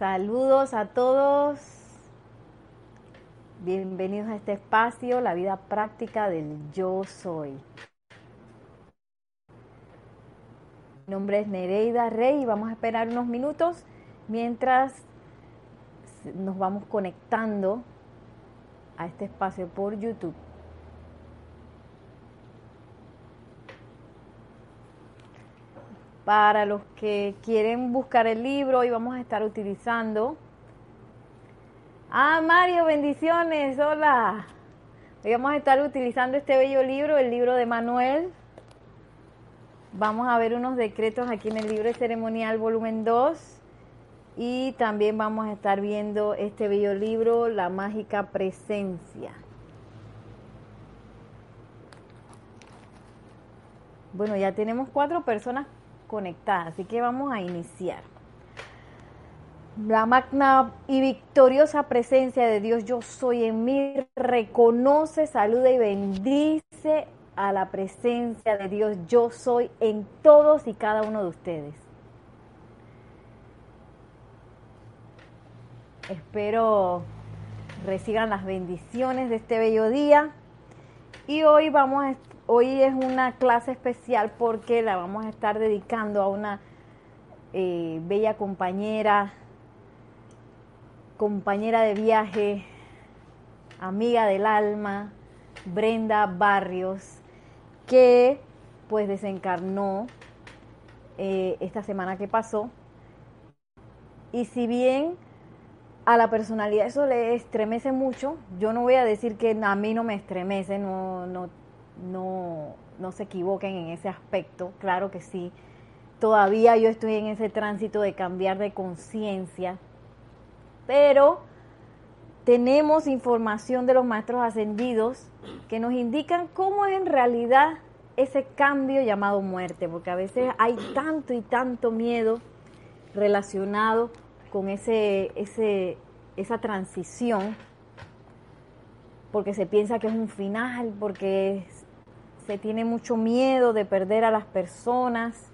Saludos a todos. Bienvenidos a este espacio, la vida práctica del yo soy. Mi nombre es Nereida Rey y vamos a esperar unos minutos mientras nos vamos conectando a este espacio por YouTube. Para los que quieren buscar el libro, hoy vamos a estar utilizando. Ah, Mario, bendiciones, hola. Hoy vamos a estar utilizando este bello libro, el libro de Manuel. Vamos a ver unos decretos aquí en el libro ceremonial volumen 2. Y también vamos a estar viendo este bello libro, La mágica presencia. Bueno, ya tenemos cuatro personas conectadas, así que vamos a iniciar. La magna y victoriosa presencia de Dios yo soy en mí reconoce, saluda y bendice a la presencia de Dios yo soy en todos y cada uno de ustedes. Espero reciban las bendiciones de este bello día. Y hoy vamos a hoy es una clase especial porque la vamos a estar dedicando a una eh, bella compañera, compañera de viaje, amiga del alma, Brenda Barrios, que pues desencarnó eh, esta semana que pasó. Y si bien a la personalidad eso le estremece mucho, yo no voy a decir que a mí no me estremece, no, no no, no se equivoquen en ese aspecto, claro que sí. Todavía yo estoy en ese tránsito de cambiar de conciencia, pero tenemos información de los maestros ascendidos que nos indican cómo es en realidad ese cambio llamado muerte, porque a veces hay tanto y tanto miedo relacionado con ese, ese, esa transición, porque se piensa que es un final, porque se tiene mucho miedo de perder a las personas.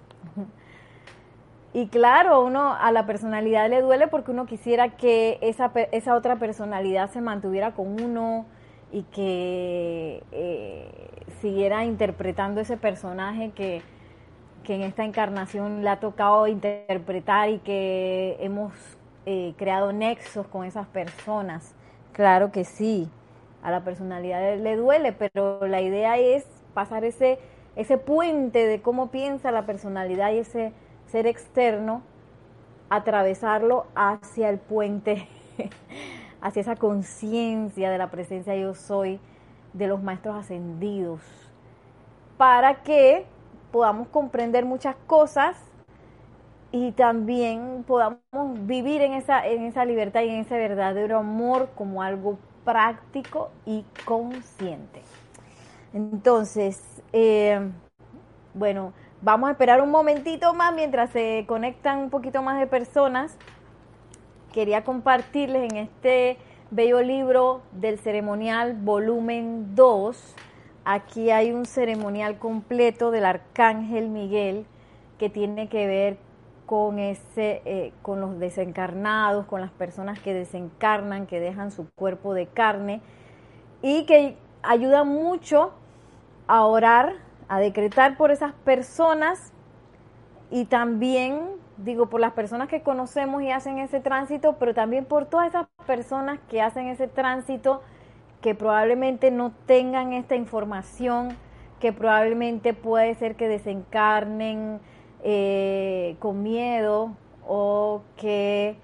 Y claro, uno a la personalidad le duele porque uno quisiera que esa, esa otra personalidad se mantuviera con uno y que eh, siguiera interpretando ese personaje que, que, en esta encarnación le ha tocado interpretar y que hemos eh, creado nexos con esas personas. Claro que sí, a la personalidad le duele, pero la idea es pasar ese, ese puente de cómo piensa la personalidad y ese ser externo, atravesarlo hacia el puente, hacia esa conciencia de la presencia yo soy de los maestros ascendidos, para que podamos comprender muchas cosas y también podamos vivir en esa, en esa libertad y en ese verdadero amor como algo práctico y consciente. Entonces, eh, bueno, vamos a esperar un momentito más mientras se conectan un poquito más de personas. Quería compartirles en este bello libro del ceremonial volumen 2. Aquí hay un ceremonial completo del arcángel Miguel que tiene que ver con ese, eh, con los desencarnados, con las personas que desencarnan, que dejan su cuerpo de carne y que ayuda mucho a orar, a decretar por esas personas y también, digo, por las personas que conocemos y hacen ese tránsito, pero también por todas esas personas que hacen ese tránsito que probablemente no tengan esta información, que probablemente puede ser que desencarnen eh, con miedo o que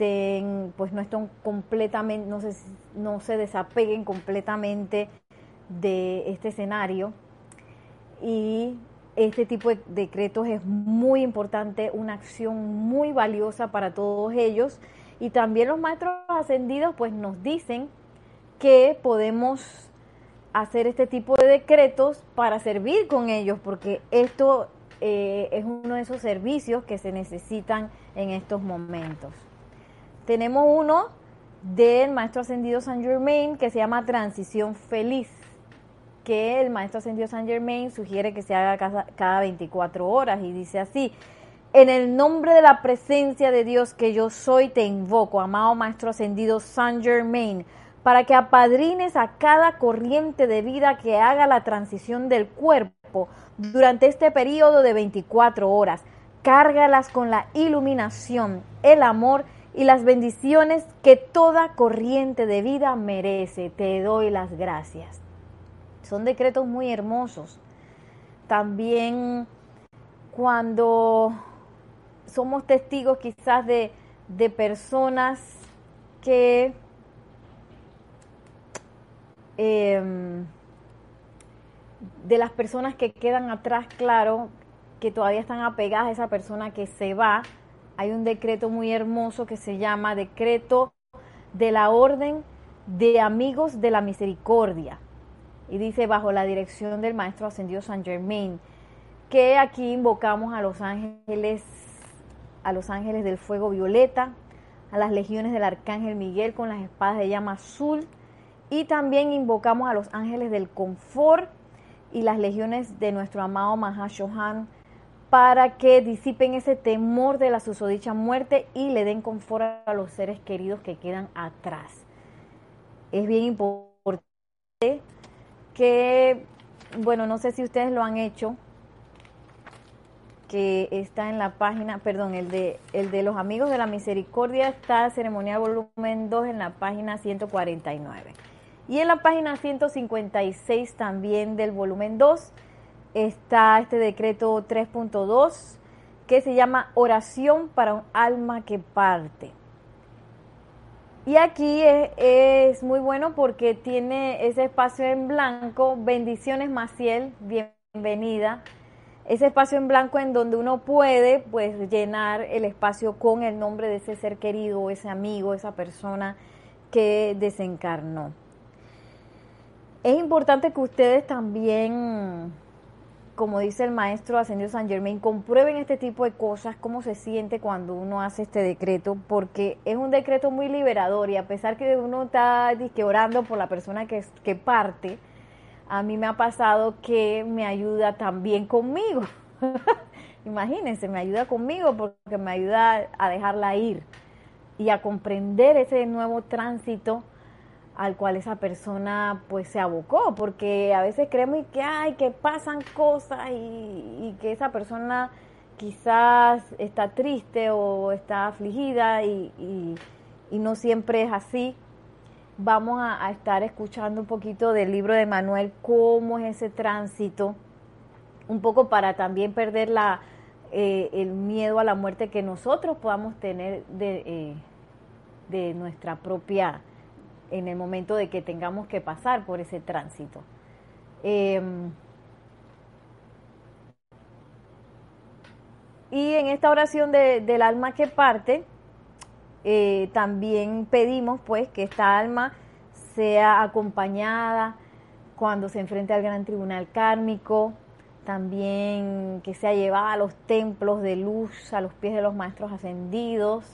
estén, pues no estén completamente, no se, no se desapeguen completamente de este escenario y este tipo de decretos es muy importante, una acción muy valiosa para todos ellos y también los maestros ascendidos pues nos dicen que podemos hacer este tipo de decretos para servir con ellos porque esto eh, es uno de esos servicios que se necesitan en estos momentos. Tenemos uno del maestro ascendido San Germain que se llama Transición Feliz que el maestro ascendido Saint Germain sugiere que se haga cada, 24 horas y dice así, En el nombre de la presencia de Dios que yo soy, te invoco, amado Maestro Ascendido Saint Germain, para que apadrines a cada corriente de vida que haga la transición del cuerpo durante este periodo de 24 horas. Cárgalas con la iluminación, el amor y las bendiciones que toda corriente de vida merece. Te doy las gracias. Son decretos muy hermosos. También cuando somos testigos quizás de, de personas que Em, de las personas que quedan atrás, claro, que todavía están apegadas a esa persona que se va, hay un decreto muy hermoso que se llama Decreto de la Orden de Amigos de la Misericordia. Y dice bajo la dirección del Maestro Ascendido San Germain, que aquí invocamos a los ángeles, a los ángeles del fuego violeta, a las legiones del Arcángel Miguel con las espadas de llama azul, y también invocamos a los ángeles del confort y las legiones de nuestro amado Mahashohan para que disipen ese temor de la susodicha muerte y le den confort a los seres queridos que quedan atrás. Es bien importante que, bueno, no sé si ustedes lo han hecho, que está en la página, perdón, el de, el de los amigos de la misericordia está ceremonial volumen 2 en la página 149. Y en la página 156 también del volumen 2 está este decreto 3.2 que se llama Oración para un alma que parte. Y aquí es, muy bueno porque tiene ese espacio en blanco, bendiciones Maciel, bienvenida. Ese espacio en blanco en donde uno puede pues llenar el espacio con el nombre de ese ser querido, ese amigo, esa persona que desencarnó. Es importante que ustedes también, como dice el maestro Ascendido San Germain, comprueben este tipo de cosas, cómo se siente cuando uno hace este decreto, porque es un decreto muy liberador y a pesar que uno está orando por la persona que, que parte, a mí me ha pasado que me ayuda también conmigo. Imagínense, me ayuda conmigo porque me ayuda a dejarla ir y a comprender ese nuevo tránsito al cual esa persona pues se abocó, porque a veces creemos que hay que pasan cosas y, que esa persona quizás está triste o está afligida y, no siempre es así. Vamos a, estar escuchando un poquito del libro de Manuel, cómo es ese tránsito, un poco para también perder la, eh, el miedo a la muerte que nosotros podamos tener de, eh, de nuestra propia en el momento de que tengamos que pasar por ese tránsito. Em, y en esta oración del alma que parte, eh, también pedimos pues que esta alma sea acompañada cuando se enfrente al gran tribunal kármico, también que sea llevada a los templos de luz, a los pies de los maestros ascendidos,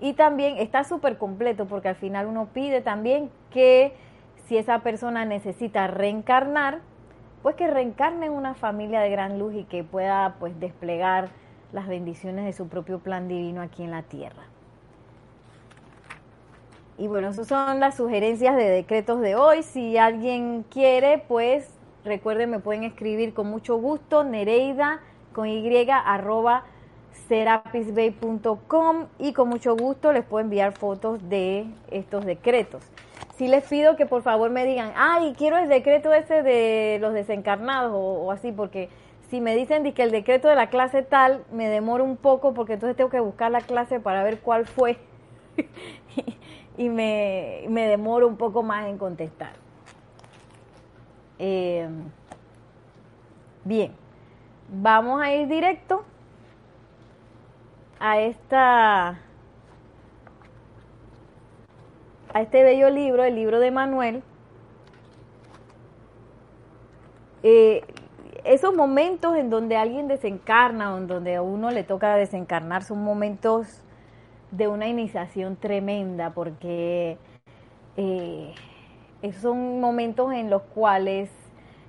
y también está súper completo porque al final uno pide también que si esa persona necesita reencarnar, pues que reencarne en una familia de gran luz y que pueda pues desplegar las bendiciones de su propio plan divino aquí en la tierra. Y bueno, esas son las sugerencias de decretos de hoy. Si alguien quiere, pues recuerden, me pueden escribir con mucho gusto, Nereida con Y arroba serapisbay.com y con mucho gusto les puedo enviar fotos de estos decretos. Si les pido que por favor me digan, ay, quiero el decreto ese de los desencarnados o, así, porque si me dicen que el decreto de la clase tal, me demoro un poco porque entonces tengo que buscar la clase para ver cuál fue y me, demoro un poco más en contestar. Eh, bien, vamos a ir directo a esta a este bello libro, el libro de Manuel, eh, esos momentos en donde alguien desencarna, o en donde a uno le toca desencarnar, son momentos de una iniciación tremenda, porque eh, son momentos en los cuales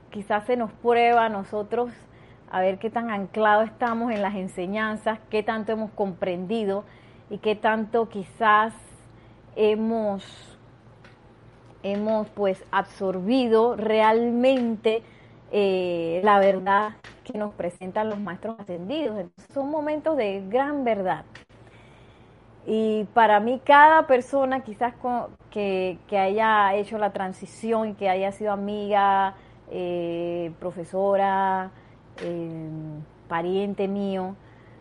quizás se nos prueba a nosotros a ver qué tan anclados estamos en las enseñanzas, qué tanto hemos comprendido y qué tanto quizás hemos, hemos pues absorbido realmente eh, la verdad que nos presentan los maestros ascendidos. son momentos de gran verdad. Y para mí cada persona quizás que, haya hecho la transición, que haya sido amiga, eh, profesora, eh, pariente mío,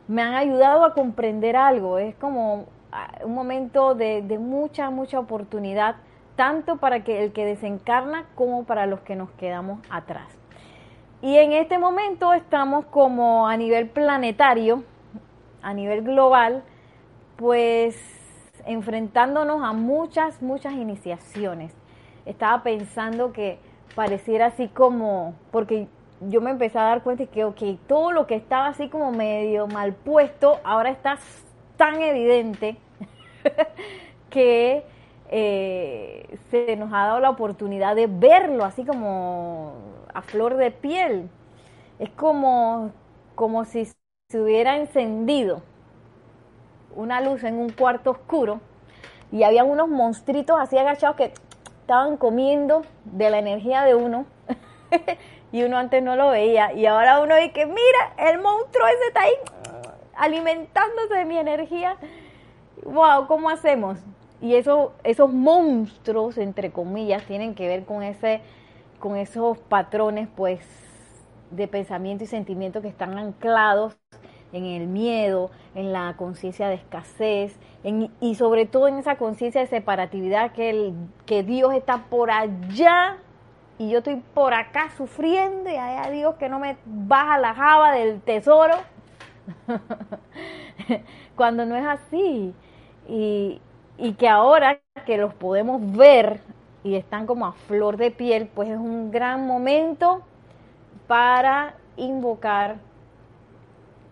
me han ayudado a comprender algo. Es como ah, un momento de, de mucha, mucha oportunidad, tanto para que el que desencarna como para los que nos quedamos atrás. Y en este momento estamos como a nivel planetario, a nivel global, pues enfrentándonos a muchas, muchas iniciaciones. Estaba pensando que pareciera así como, porque yo me empecé a dar cuenta que, ok, todo lo que estaba así como medio mal puesto, ahora está tan evidente que eh, se nos ha dado la oportunidad de verlo así como a flor de piel. Es como, como si se hubiera encendido una luz en un cuarto oscuro y había unos monstruitos así agachados que estaban comiendo de la energía de uno y uno antes no lo veía y ahora uno dice que mira, el monstruo ese está ahí alimentándose de mi energía. Wow, ¿cómo hacemos? Y eso, esos monstruos, entre comillas, tienen que ver con ese, con esos patrones, pues, de pensamiento y sentimiento que están anclados en el miedo, en la conciencia de escasez, y sobre todo en esa conciencia de separatividad que, el, que Dios está por allá y yo estoy por acá sufriendo y hay a Dios que no me baja la java del tesoro. Cuando no es así. Y, y que ahora que los podemos ver y están como a flor de piel, pues es un gran momento para invocar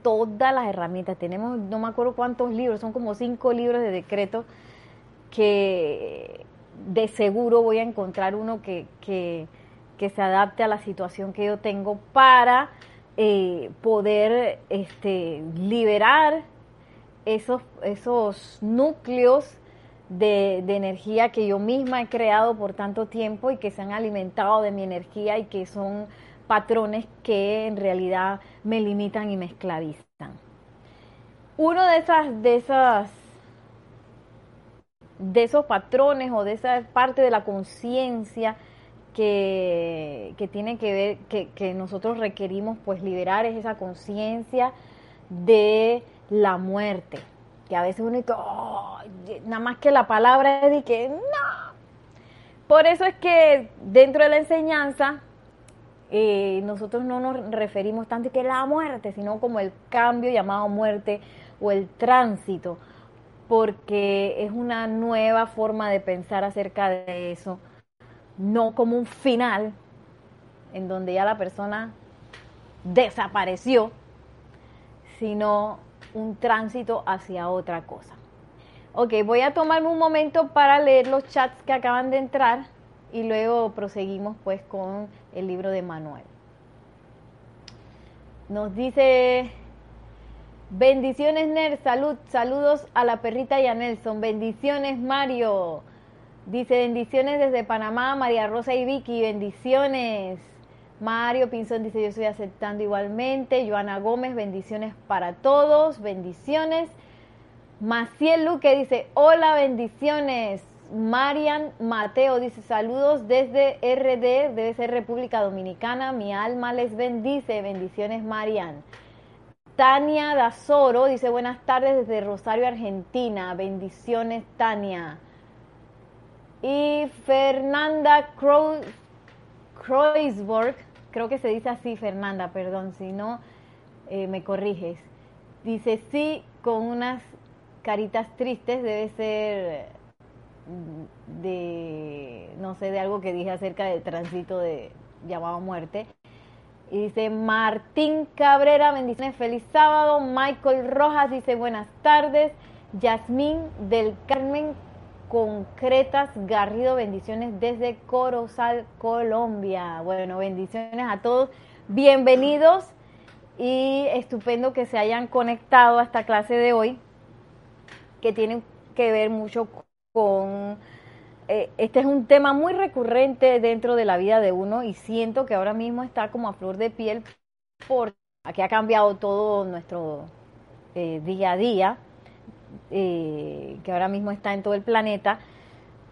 todas las herramientas. Tenemos, no me acuerdo cuántos libros, son como cinco libros de decreto que de seguro voy a encontrar uno que, que, se adapte a la situación que yo tengo para eh, poder este, liberar esos, esos núcleos de, de, energía que yo misma he creado por tanto tiempo y que se han alimentado de mi energía y que son patrones que en realidad me limitan y me esclavizan. Uno de esas, de esas, de esos patrones o de esa parte de la conciencia que, que, tiene que ver, que, que, nosotros requerimos pues liberar es esa conciencia de la muerte. Que a veces uno dice, nada más que la palabra es de que no. Por eso es que dentro de la enseñanza eh, nosotros no nos referimos tanto que la muerte, sino como el cambio llamado muerte o el tránsito, porque es una nueva forma de pensar acerca de eso, no como un final en donde ya la persona desapareció, sino un tránsito hacia otra cosa. Ok, voy a tomarme un momento para leer los chats que acaban de entrar y luego proseguimos pues con el libro de Manuel. Nos dice, bendiciones Ner, salud, saludos a la perrita y a Nelson, bendiciones Mario, dice bendiciones desde Panamá, María Rosa y Vicky, bendiciones. Mario Pinzón dice yo estoy aceptando igualmente. Joana Gómez, bendiciones para todos, bendiciones. Maciel Luque dice, hola, bendiciones. Marian Mateo dice saludos desde RD, debe ser República Dominicana, mi alma les bendice, bendiciones Marian. Tania Dazoro dice buenas tardes desde Rosario, Argentina, bendiciones Tania. Y Fernanda Kreuzberg, creo que se dice así Fernanda, perdón, si no eh, me corriges. Dice sí, con unas caritas tristes, debe ser de, no sé, de algo que dije acerca del tránsito de llamado muerte. Y dice Martín Cabrera, bendiciones, feliz sábado. Michael Rojas dice buenas tardes. Yasmín del Carmen Concretas Garrido, bendiciones desde Corozal, Colombia. Bueno, bendiciones a todos. Bienvenidos. y estupendo que se hayan conectado a esta clase de hoy, que tiene que ver mucho con... Eh, este es un tema muy recurrente dentro de la vida de uno y siento que ahora mismo está como a flor de piel porque aquí ha cambiado todo nuestro eh, día a día, eh, que ahora mismo está en todo el planeta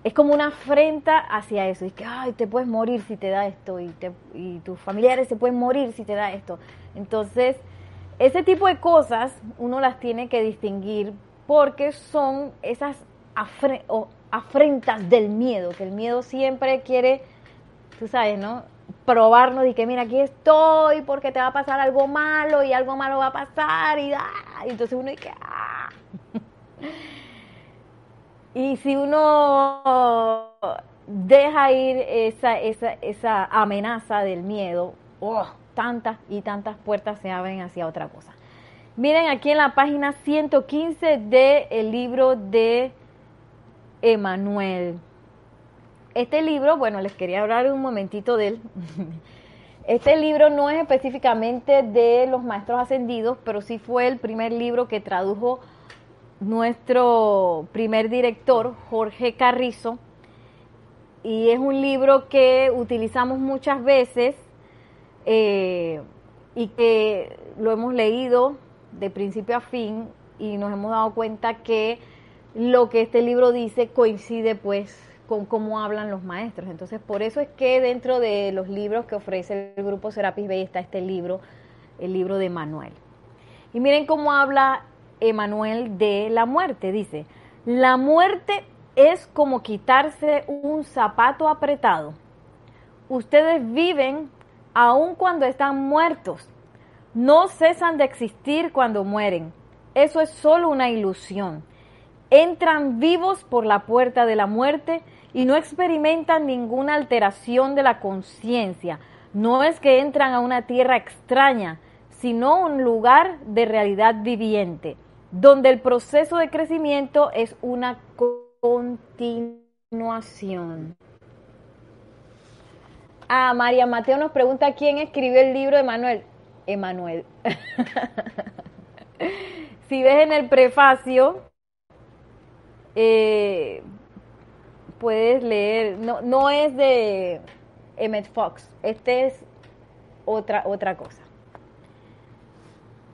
es como una afrenta hacia eso. Y que, ay, te puedes morir si te da esto. Y, y tus familiares se pueden morir si te da esto. Entonces, ese tipo de cosas uno las tiene que distinguir porque son esas afrentas del miedo. Que el miedo siempre quiere, tú sabes, ¿no? Probarnos y que, mira, aquí estoy porque te va a pasar algo malo y algo malo va a pasar. Y, ah, entonces uno dice, ah. Y si uno deja ir esa, esa, esa amenaza del miedo, oh, tantas y tantas puertas se abren hacia otra cosa. Miren aquí en la página 115 del libro de Emanuel. Este libro, bueno, les quería hablar un momentito de él. Este libro no es específicamente de los maestros ascendidos, pero sí fue el primer libro que tradujo nuestro primer director, Jorge Carrizo, y es un libro que utilizamos muchas veces eh, y que lo hemos leído de principio a fin y nos hemos dado cuenta que lo que este libro dice coincide pues con cómo hablan los maestros. Entonces, por eso es que dentro de los libros que ofrece el grupo Serapis Bay está este libro, el libro de Manuel. Y miren cómo habla Emanuel de la muerte. Dice, la muerte es como quitarse un zapato apretado. Ustedes viven aun cuando están muertos. No cesan de existir cuando mueren. Eso es solo una ilusión. Entran vivos por la puerta de la muerte y no experimentan ninguna alteración de la conciencia. No es que entran a una tierra extraña, sino un lugar de realidad viviente donde el proceso de crecimiento es una continuación. Ah, María Mateo nos pregunta quién escribió el libro de Manuel. Emanuel. si ves en el prefacio, eh, puedes leer, no, no es de Emmett Fox, este es otra, otra cosa.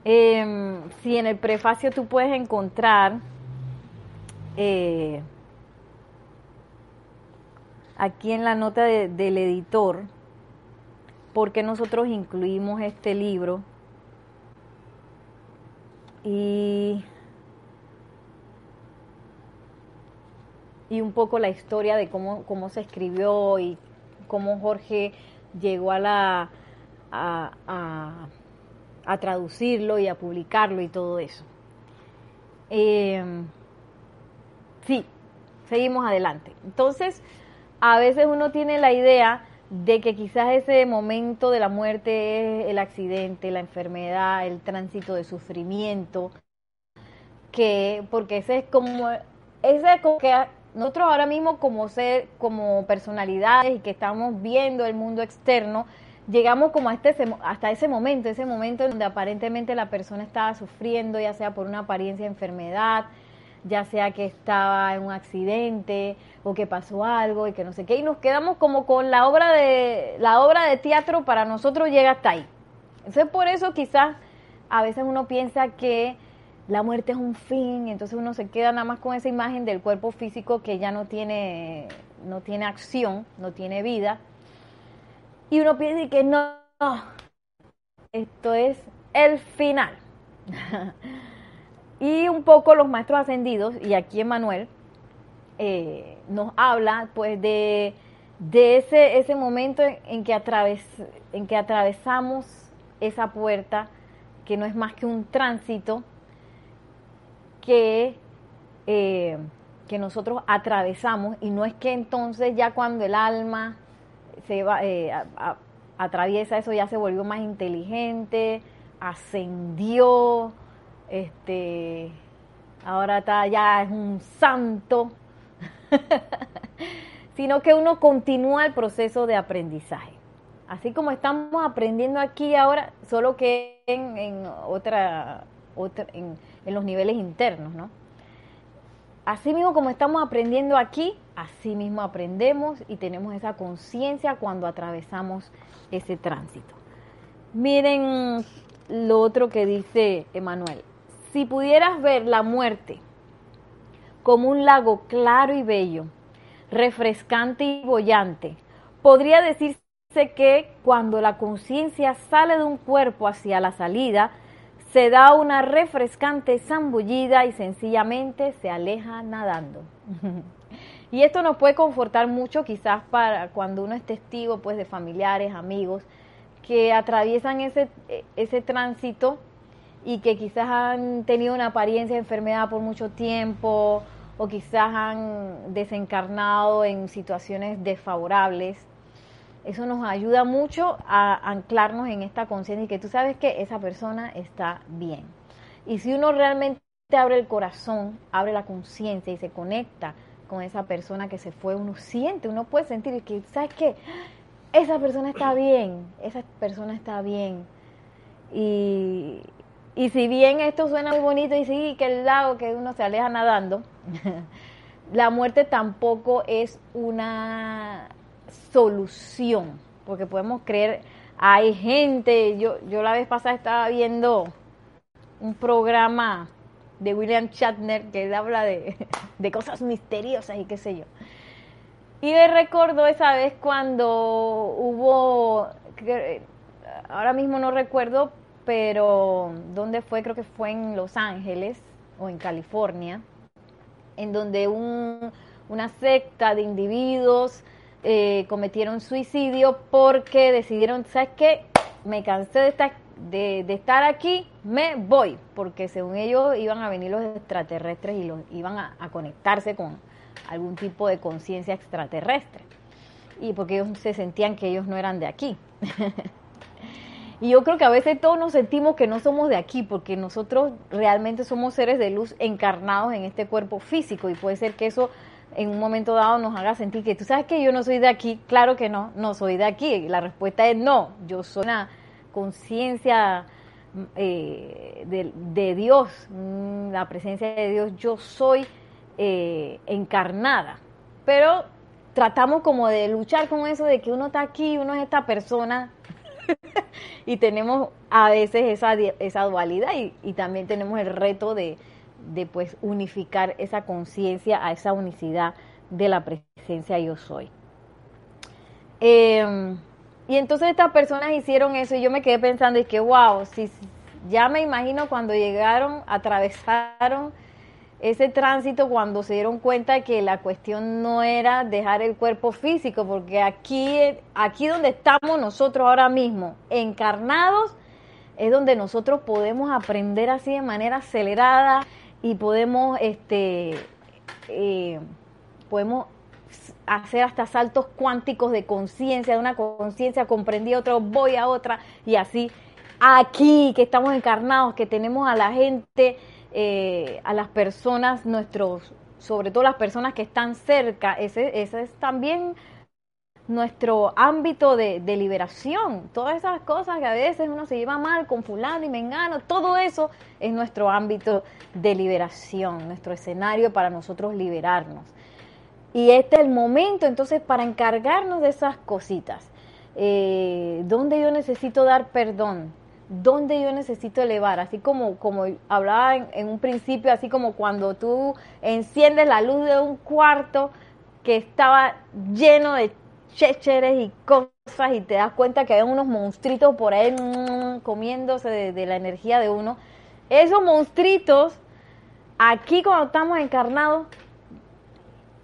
Eh, si en el prefacio tú puedes encontrar eh, aquí en la nota del editor, porque nosotros incluimos este libro y, y un poco la historia de cómo, cómo se escribió y cómo Jorge llegó a la a a traducirlo y a publicarlo y todo eso. Eh, sí, seguimos adelante. Entonces, a veces uno tiene la idea de que quizás ese momento de la muerte es el accidente, la enfermedad, el tránsito de sufrimiento, que porque ese es como ese es como que nosotros ahora mismo como ser como personalidades y que estamos viendo el mundo externo llegamos como a este, hasta ese momento, ese momento donde aparentemente la persona estaba sufriendo, ya sea por una apariencia de enfermedad, ya sea que estaba en un accidente o que pasó algo y que no sé qué, y nos quedamos como con la obra de, la obra de teatro para nosotros llega hasta ahí. Entonces por eso quizás a veces uno piensa que la muerte es un fin, entonces uno se queda nada más con esa imagen del cuerpo físico que ya no tiene, no tiene acción, no tiene vida, y uno piensa que no, esto es el final. y un poco los maestros ascendidos, y aquí Emanuel eh, nos habla pues de, ese, ese momento en, en que atravesamos esa puerta, que no es más que un tránsito que, eh, que nosotros atravesamos, y no es que entonces ya cuando el alma se va, eh, atraviesa eso, ya se volvió más inteligente, ascendió, este, ahora está, ya es un santo, sino que uno continúa el proceso de aprendizaje. Así como estamos aprendiendo aquí ahora, solo que en, otra, otra en los niveles internos, ¿no? Así mismo como estamos aprendiendo aquí, así mismo aprendemos y tenemos esa conciencia cuando atravesamos ese tránsito. Miren lo otro que dice Emanuel. Si pudieras ver la muerte como un lago claro y bello, refrescante y bollante, podría decirse que cuando la conciencia sale de un cuerpo hacia la salida, se da una refrescante zambullida y sencillamente se aleja nadando. y esto nos puede confortar mucho quizás para cuando uno es testigo pues de familiares, amigos que atraviesan ese, ese tránsito y que quizás han tenido una apariencia de enfermedad por mucho tiempo o quizás han desencarnado en situaciones desfavorables. Eso nos ayuda mucho a anclarnos en esta conciencia y que tú sabes que esa persona está bien. Y si uno realmente abre el corazón, abre la conciencia y se conecta con esa persona que se fue, uno siente, uno puede sentir que, ¿sabes qué? Esa persona está bien, esa persona está bien. Y, y si bien esto suena muy bonito y sí, que el lago que uno se aleja nadando, la muerte tampoco es una solución, porque podemos creer, hay gente, yo, yo la vez pasada estaba viendo un programa de William Shatner que habla de, de cosas misteriosas y qué sé yo. Y me recuerdo esa vez cuando hubo, ahora mismo no recuerdo, pero ¿dónde fue? Creo que fue en Los Ángeles o en California, en donde una secta de individuos eh, cometieron suicidio porque decidieron, ¿sabes qué? Me cansé de estar, de, estar aquí, me voy, porque según ellos iban a venir los extraterrestres y los iban a conectarse con algún tipo de conciencia extraterrestre. Y porque ellos se sentían que ellos no eran de aquí. Y yo creo que a veces todos nos sentimos que no somos de aquí, porque nosotros realmente somos seres de luz encarnados en este cuerpo físico y puede ser que eso en un momento dado nos haga sentir que tú sabes que yo no soy de aquí. Claro que no, no soy de aquí. La respuesta es no, yo soy una conciencia eh, de, Dios, mm, la presencia de Dios, yo soy eh, encarnada. Pero tratamos como de luchar con eso de que uno está aquí, uno es esta persona y tenemos a veces esa, esa dualidad y, también tenemos el reto de, pues unificar esa conciencia a esa unicidad de la presencia yo soy. Em, y entonces estas personas hicieron eso y yo me quedé pensando y que wow, si, ya me imagino cuando llegaron, atravesaron ese tránsito cuando se dieron cuenta que la cuestión no era dejar el cuerpo físico, porque aquí, aquí donde estamos nosotros ahora mismo, encarnados, es donde nosotros podemos aprender así de manera acelerada y podemos, este, eh, podemos hacer hasta saltos cuánticos de conciencia, de una conciencia comprendida, otro voy a otra, y así aquí que estamos encarnados, que tenemos a la gente eh, a las personas, nuestros, sobre todo las personas que están cerca, ese, ese es también nuestro ámbito de, liberación. Todas esas cosas que a veces uno se lleva mal con fulano y mengano, todo eso es nuestro ámbito de liberación, nuestro escenario para nosotros liberarnos. Y este es el momento entonces para encargarnos de esas cositas. Eh, ¿Dónde yo necesito dar perdón? dónde yo necesito elevar, así como, como hablaba en, un principio, así como cuando tú enciendes la luz de un cuarto que estaba lleno de chécheres y cosas y te das cuenta que hay unos monstruitos por ahí mm, comiéndose de, la energía de uno. Esos monstruitos, aquí cuando estamos encarnados,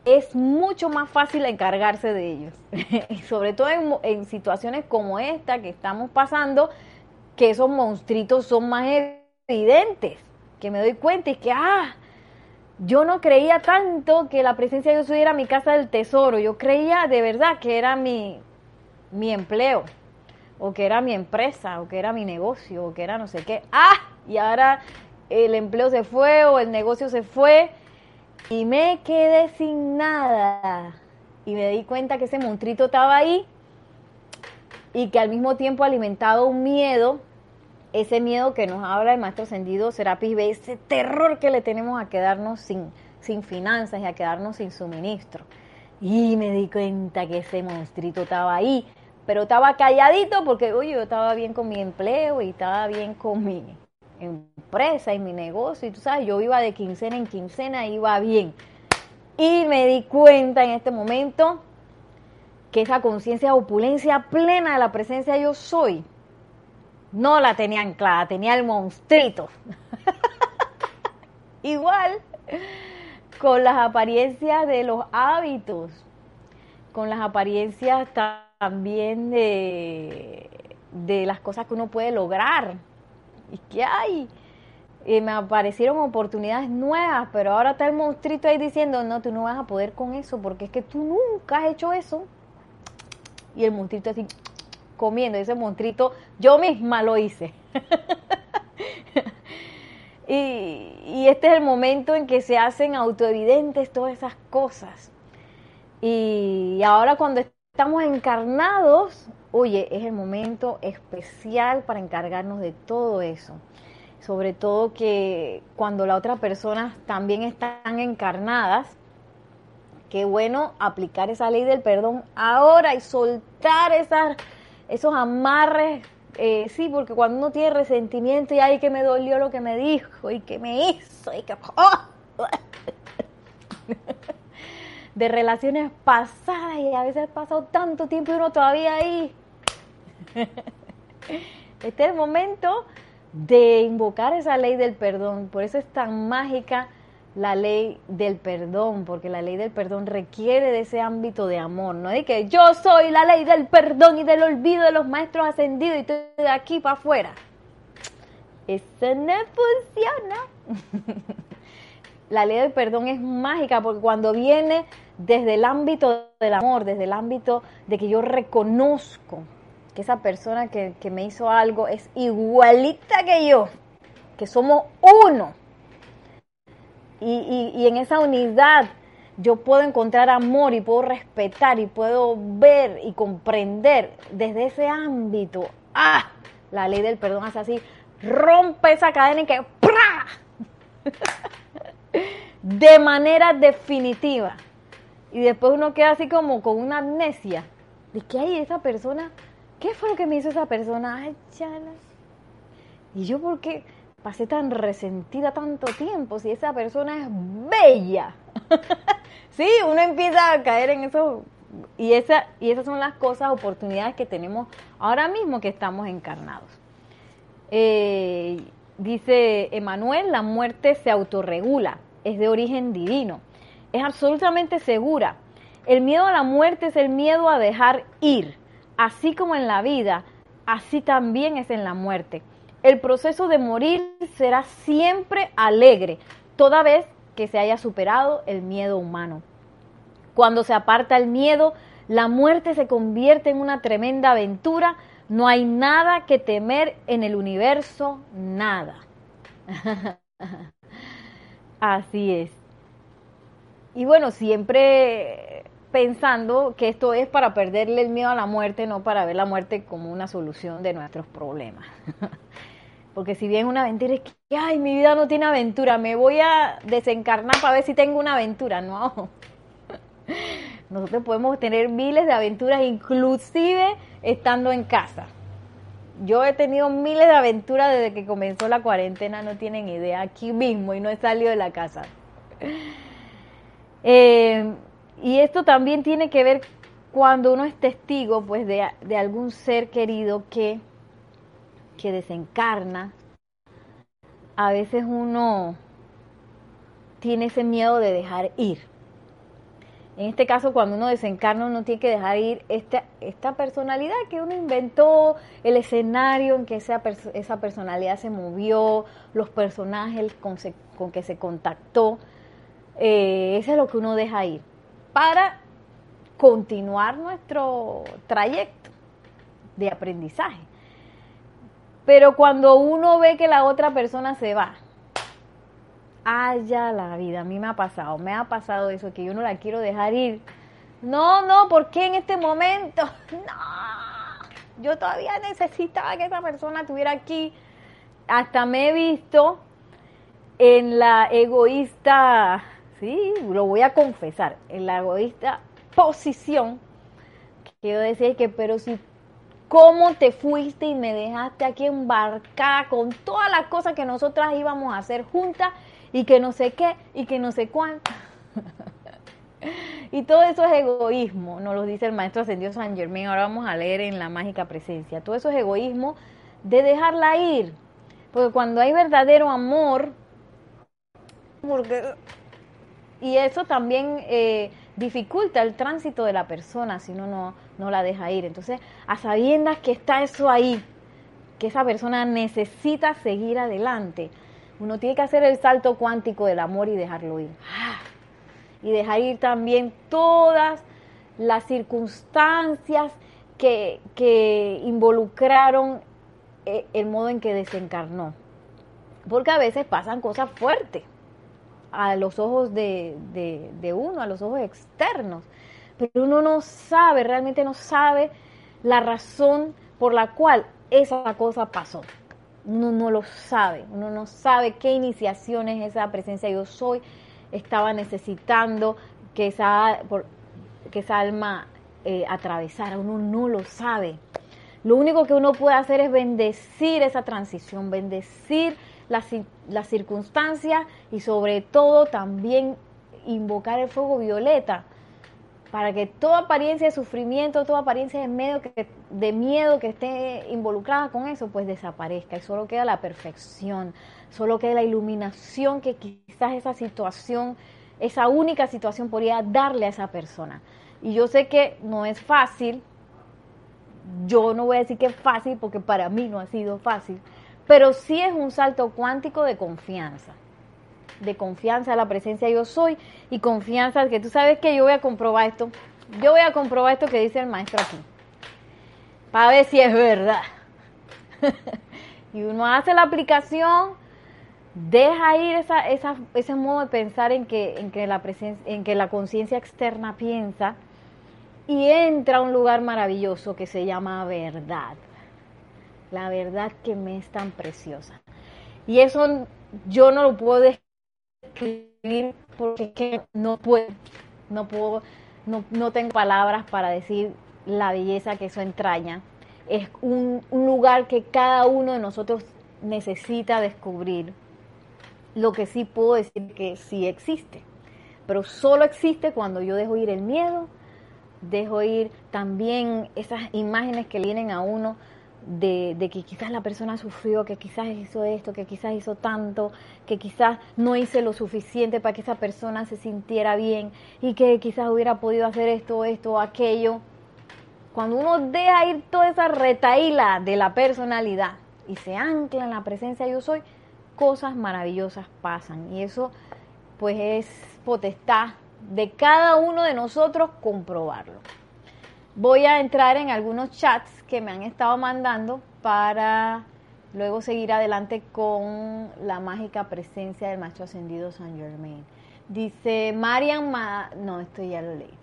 es mucho más fácil encargarse de ellos. sobre todo en, en situaciones como esta que estamos pasando, que esos monstruitos son más evidentes, que me doy cuenta y que, ah, yo no creía tanto que la presencia de Dios era mi casa del tesoro, yo creía de verdad que era mi, mi empleo, o que era mi empresa, o que era mi negocio, o que era no sé qué. Ah, y ahora el empleo se fue o el negocio se fue y me quedé sin nada. Y me di cuenta que ese monstruito estaba ahí y que al mismo tiempo ha alimentado un miedo, ese miedo que nos habla el maestro ascendido Serapis B, ese terror que le tenemos a quedarnos sin, sin finanzas y a quedarnos sin suministro. Y me di cuenta que ese monstruito estaba ahí, pero estaba calladito porque, oye, yo estaba bien con mi empleo y estaba bien con mi empresa y mi negocio, y tú sabes, yo iba de quincena en quincena, iba bien. Y me di cuenta en este momento que esa conciencia de opulencia plena de la presencia yo soy, no la tenía anclada, tenía el monstruito. Igual con las apariencias de los hábitos, con las apariencias también de, de las cosas que uno puede lograr. ¿Y qué hay? Me aparecieron oportunidades nuevas, pero ahora está el monstruito ahí diciendo, no, tú no vas a poder con eso, porque es que tú nunca has hecho eso y el monstruito así comiendo. Ese monstruito yo misma lo hice. y, este es el momento en que se hacen autoevidentes todas esas cosas. Y ahora cuando estamos encarnados, oye, es el momento especial para encargarnos de todo eso. Sobre todo que cuando la otra persona también están encarnadas, qué bueno aplicar esa ley del perdón ahora y soltar esas, esos amarres. Eh, sí, porque cuando uno tiene resentimiento y ay que me dolió lo que me dijo y que me hizo y que de relaciones pasadas y a veces ha pasado tanto tiempo y uno todavía ahí. Este es el momento de invocar esa ley del perdón. Por eso es tan mágica la ley del perdón, porque la ley del perdón requiere de ese ámbito de amor, no de que yo soy la ley del perdón y del olvido de los maestros ascendidos y estoy de aquí para afuera. Eso no funciona. la ley del perdón es mágica porque cuando viene desde el ámbito del amor, desde el ámbito de que yo reconozco que esa persona que, que me hizo algo es igualita que yo, que somos uno y, en esa unidad yo puedo encontrar amor y puedo respetar y puedo ver y comprender desde ese ámbito. ¡Ah! La ley del perdón hace así, rompe esa cadena y que ¡pra! de manera definitiva. Y después uno queda así como con una amnesia. ¿De qué hay esa persona? ¿Qué fue lo que me hizo esa persona? Ay, chala. Y yo, ¿por qué? Pasé tan resentida tanto tiempo si esa persona es bella? sí, uno empieza a caer en eso y, esa, y esas son las cosas, oportunidades que tenemos ahora mismo que estamos encarnados. Eh, dice Emanuel, la muerte se autorregula, es de origen divino, es absolutamente segura. El miedo a la muerte es el miedo a dejar ir, así como en la vida, así también es en la muerte el proceso de morir será siempre alegre, toda vez que se haya superado el miedo humano. Cuando se aparta el miedo, la muerte se convierte en una tremenda aventura. No hay nada que temer en el universo, nada. Así es. Y bueno, siempre pensando que esto es para perderle el miedo a la muerte, no para ver la muerte como una solución de nuestros problemas. Porque si bien una aventura es que, ay, mi vida no tiene aventura, me voy a desencarnar para ver si tengo una aventura. No. Nosotros podemos tener miles de aventuras, inclusive estando en casa. Yo he tenido miles de aventuras desde que comenzó la cuarentena, no tienen idea, aquí mismo y no he salido de la casa. Eh, y esto también tiene que ver cuando uno es testigo pues de, de algún ser querido que que desencarna, a veces uno tiene ese miedo de dejar ir. En este caso, cuando uno desencarna, uno tiene que dejar ir esta, esta personalidad que uno inventó, el escenario en que esa, esa personalidad se movió, los personajes con, que se contactó. Eh, eso es lo que uno deja ir para continuar nuestro trayecto de aprendizaje. Pero cuando uno ve que la otra persona se va, haya la vida, a mí me ha pasado, me ha pasado eso, que yo no la quiero dejar ir. No, no, ¿por qué en este momento? No. yo todavía necesitaba que esa persona estuviera aquí. Hasta me he visto en la egoísta, sí, lo voy a confesar, en la egoísta posición que yo decía que, pero si, ¿cómo te fuiste y me dejaste aquí embarcada con todas las cosas que nosotras íbamos a hacer juntas y que no sé qué y que no sé cuánto? y todo eso es egoísmo, nos lo dice el maestro ascendido San Germain, ahora vamos a leer en la mágica presencia. Todo eso es egoísmo de dejarla ir, porque cuando hay verdadero amor, porque y eso también eh, dificulta el tránsito de la persona si uno no, no la deja ir. Entonces, a sabiendas que está eso ahí, que esa persona necesita seguir adelante, uno tiene que hacer el salto cuántico del amor y dejarlo ir. Ah, y dejar ir también todas las circunstancias que, que involucraron eh, el modo en que desencarnó. Porque a veces pasan cosas fuertes a los ojos de, de, uno, a los ojos externos. Pero uno no sabe, realmente no sabe la razón por la cual esa cosa pasó. Uno no lo sabe, uno no sabe qué iniciaciones esa presencia yo soy estaba necesitando que esa, que esa alma eh, atravesara. Uno no lo sabe. Lo único que uno puede hacer es bendecir esa transición, bendecir las, las circunstancias y sobre todo también invocar el fuego violeta para que toda apariencia de sufrimiento, toda apariencia de miedo que, de miedo que esté involucrada con eso, pues desaparezca y solo queda la perfección, solo queda la iluminación que quizás esa situación, esa única situación podría darle a esa persona. Y yo sé que no es fácil, yo no voy a decir que es fácil porque para mí no ha sido fácil, pero sí es un salto cuántico de confianza, de confianza a la presencia yo soy y confianza de que tú sabes que yo voy a comprobar esto, yo voy a comprobar esto que dice el maestro aquí, para ver si es verdad. y uno hace la aplicación, deja ir esa, esa, ese modo de pensar en que, en que la en que la conciencia externa piensa y entra a un lugar maravilloso que se llama verdad la verdad que me es tan preciosa. Y eso yo no lo puedo describir porque no puedo, no puedo, no, no tengo palabras para decir la belleza que eso entraña. Es un, un lugar que cada uno de nosotros necesita descubrir. Lo que sí puedo decir que sí existe, pero solo existe cuando yo dejo ir el miedo, dejo ir también esas imágenes que vienen a uno de, que quizás la persona sufrió, que quizás hizo esto, que quizás hizo tanto, que quizás no hice lo suficiente para que esa persona se sintiera bien y que quizás hubiera podido hacer esto, esto aquello. Cuando uno deja ir toda esa retaíla de la personalidad y se ancla en la presencia yo soy, cosas maravillosas pasan. Y eso pues es potestad de cada uno de nosotros comprobarlo. Voy a entrar en algunos chats que me han estado mandando para luego seguir adelante con la mágica presencia del maestro ascendido San Germain. Dice Marian, no, esto ya lo leí.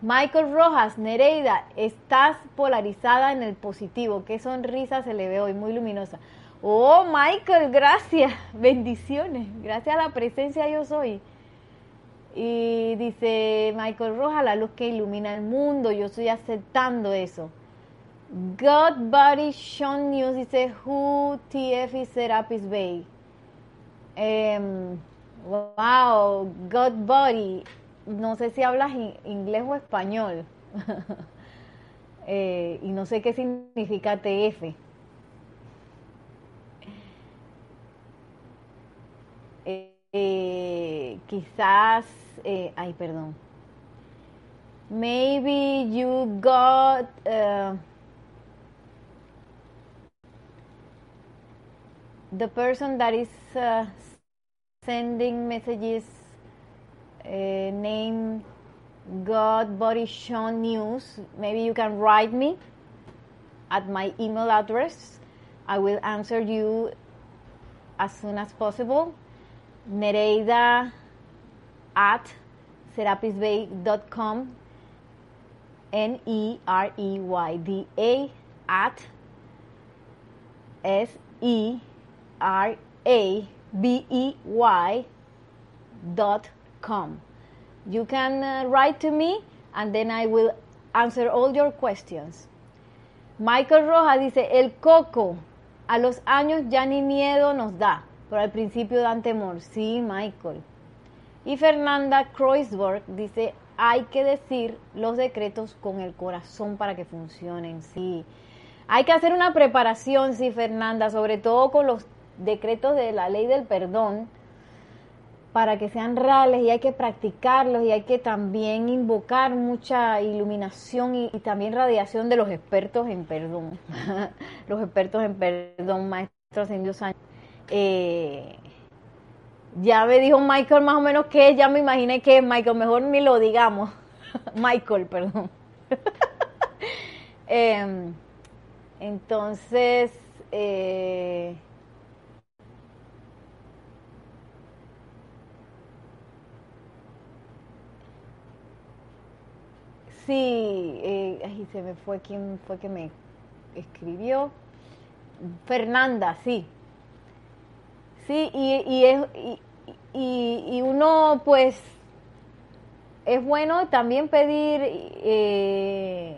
Michael Rojas, Nereida, estás polarizada en el positivo. Qué sonrisa se le ve hoy, muy luminosa. Oh, Michael, gracias. Bendiciones. Gracias a la presencia yo soy. Y dice Michael Rojas, la luz que ilumina el mundo, yo estoy aceptando eso. God Body Sean News dice, Who TF is Serapis Bay? Um, wow, God Body. No sé si hablas inglés o español. eh, y no sé qué significa TF. Eh, quizás eh, ay, perdón. Maybe you got uh, the person that is uh, sending messages uh, name God Body Sean News. Maybe you can write me at my email address. I will answer you as soon as possible. Nereida at serapisbay.com N E R E Y D A at S E R A B E Y dot com. You can uh, write to me and then I will answer all your questions. Michael Rojas dice, el coco a los años ya ni miedo nos da, pero al principio dan temor. Sí, Michael. Y Fernanda Kreuzberg dice, hay que decir los decretos con el corazón para que funcionen. Sí. Hay que hacer una preparación, sí, Fernanda, sobre todo con los decretos de la ley del perdón para que sean reales y hay que practicarlos y hay que también invocar mucha iluminación y, también radiación de los expertos en perdón. los expertos en perdón, maestros en Dios. Eh, ya me dijo Michael más o menos que ya me imaginé que es Michael, mejor ni lo digamos. Michael, perdón. Em, entonces, eh, Sí, eh, se me fue quién fue que me escribió. Fernanda, sí. Sí, y, y, es, y, y uno pues es bueno también pedir eh,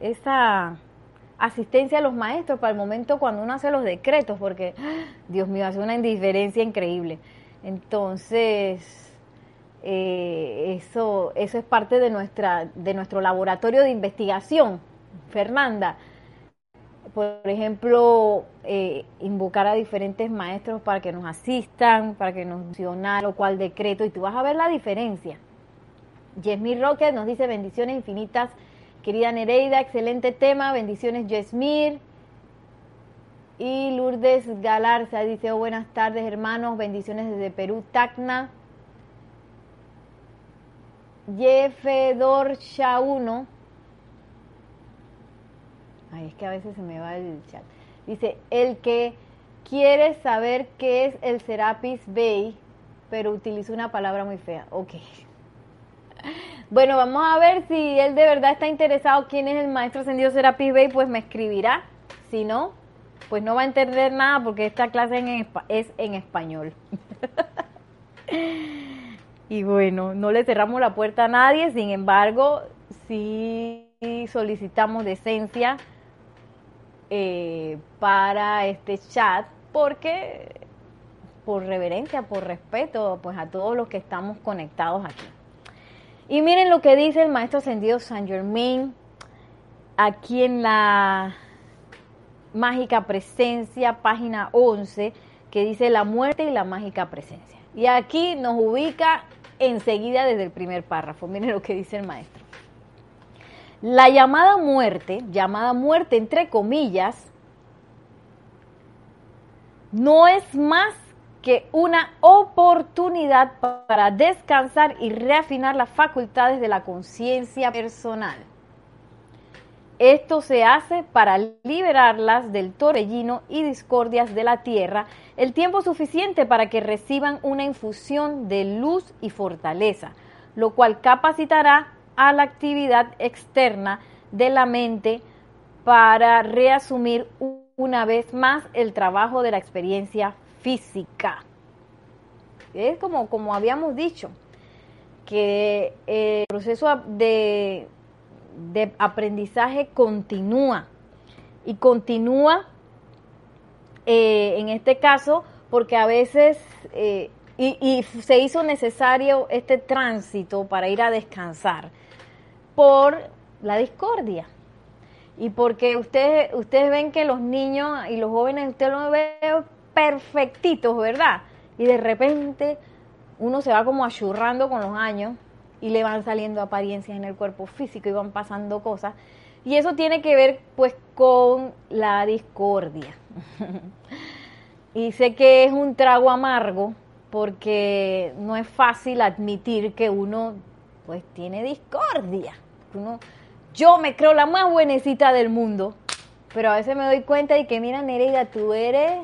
esa asistencia a los maestros para el momento cuando uno hace los decretos, porque, Dios mío, hace una indiferencia increíble. Entonces, eh, eso, eso es parte de, nuestra, de nuestro laboratorio de investigación, Fernanda. Por ejemplo, eh, invocar a diferentes maestros para que nos asistan, para que nos funcionara o cual decreto, y tú vas a ver la diferencia. Yesmir Roque nos dice bendiciones infinitas. Querida Nereida, excelente tema. Bendiciones, Yesmir. Y Lourdes Galarza dice, oh, buenas tardes, hermanos. Bendiciones desde Perú, Tacna. Jefedor Shauno. Ay, es que a veces se me va el chat. Dice, el que quiere saber qué es el Serapis Bay, pero utiliza una palabra muy fea. Ok. Bueno, vamos a ver si él de verdad está interesado quién es el maestro ascendido Serapis Bay, pues me escribirá. Si no, pues no va a entender nada porque esta clase es en español. Y bueno, no le cerramos la puerta a nadie, sin embargo, sí solicitamos decencia eh, para este chat, porque por reverencia, por respeto, pues a todos los que estamos conectados aquí. Y miren lo que dice el maestro ascendido Saint Germain aquí en la mágica presencia, página 11, que dice la muerte y la mágica presencia. Y aquí nos ubica enseguida desde el primer párrafo. Miren lo que dice el maestro. La llamada muerte, llamada muerte entre comillas, no es más que una oportunidad para descansar y reafinar las facultades de la conciencia personal. Esto se hace para liberarlas del torbellino y discordias de la tierra el tiempo suficiente para que reciban una infusión de luz y fortaleza, lo cual capacitará a la actividad externa de la mente para reasumir una vez más el trabajo de la experiencia física. Es como, como habíamos dicho, que el proceso de de aprendizaje continúa y continúa eh, en este caso porque a veces eh, y, se hizo necesario este tránsito para ir a descansar por la discordia y porque ustedes ustedes ven que los niños y los jóvenes usted los ve perfectitos verdad y de repente uno se va como achurrando con los años y le van saliendo apariencias en el cuerpo físico y van pasando cosas. Y eso tiene que ver pues con la discordia. y sé que es un trago amargo porque no es fácil admitir que uno pues tiene discordia. Yo me creo la más buenecita del mundo, pero a veces me doy cuenta de que mira Nereida, tú eres,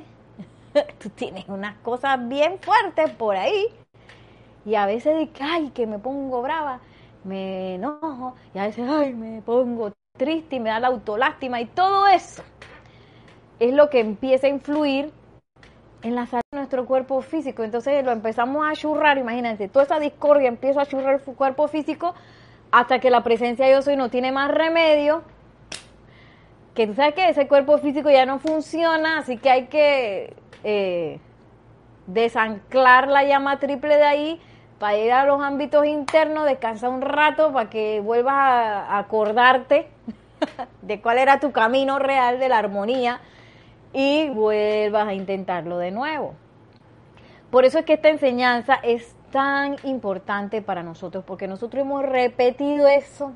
tú tienes unas cosas bien fuertes por ahí y a veces de que, ay, que me pongo brava, me enojo, y a veces, ay, me pongo triste y me da la autolástima y todo eso es lo que empieza a influir en la salud de nuestro cuerpo físico. Entonces lo empezamos a churrar, imagínense, toda esa discordia empieza a churrar su cuerpo físico hasta que la presencia de yo soy no tiene más remedio. Que tú sabes que ese cuerpo físico ya no funciona, así que hay que eh, desanclar la llama triple de ahí para ir a los ámbitos internos, descansar un rato para que vuelvas a acordarte de cuál era tu camino real de la armonía y vuelvas a intentarlo de nuevo. Por eso es que esta enseñanza es tan importante para nosotros, porque nosotros hemos repetido eso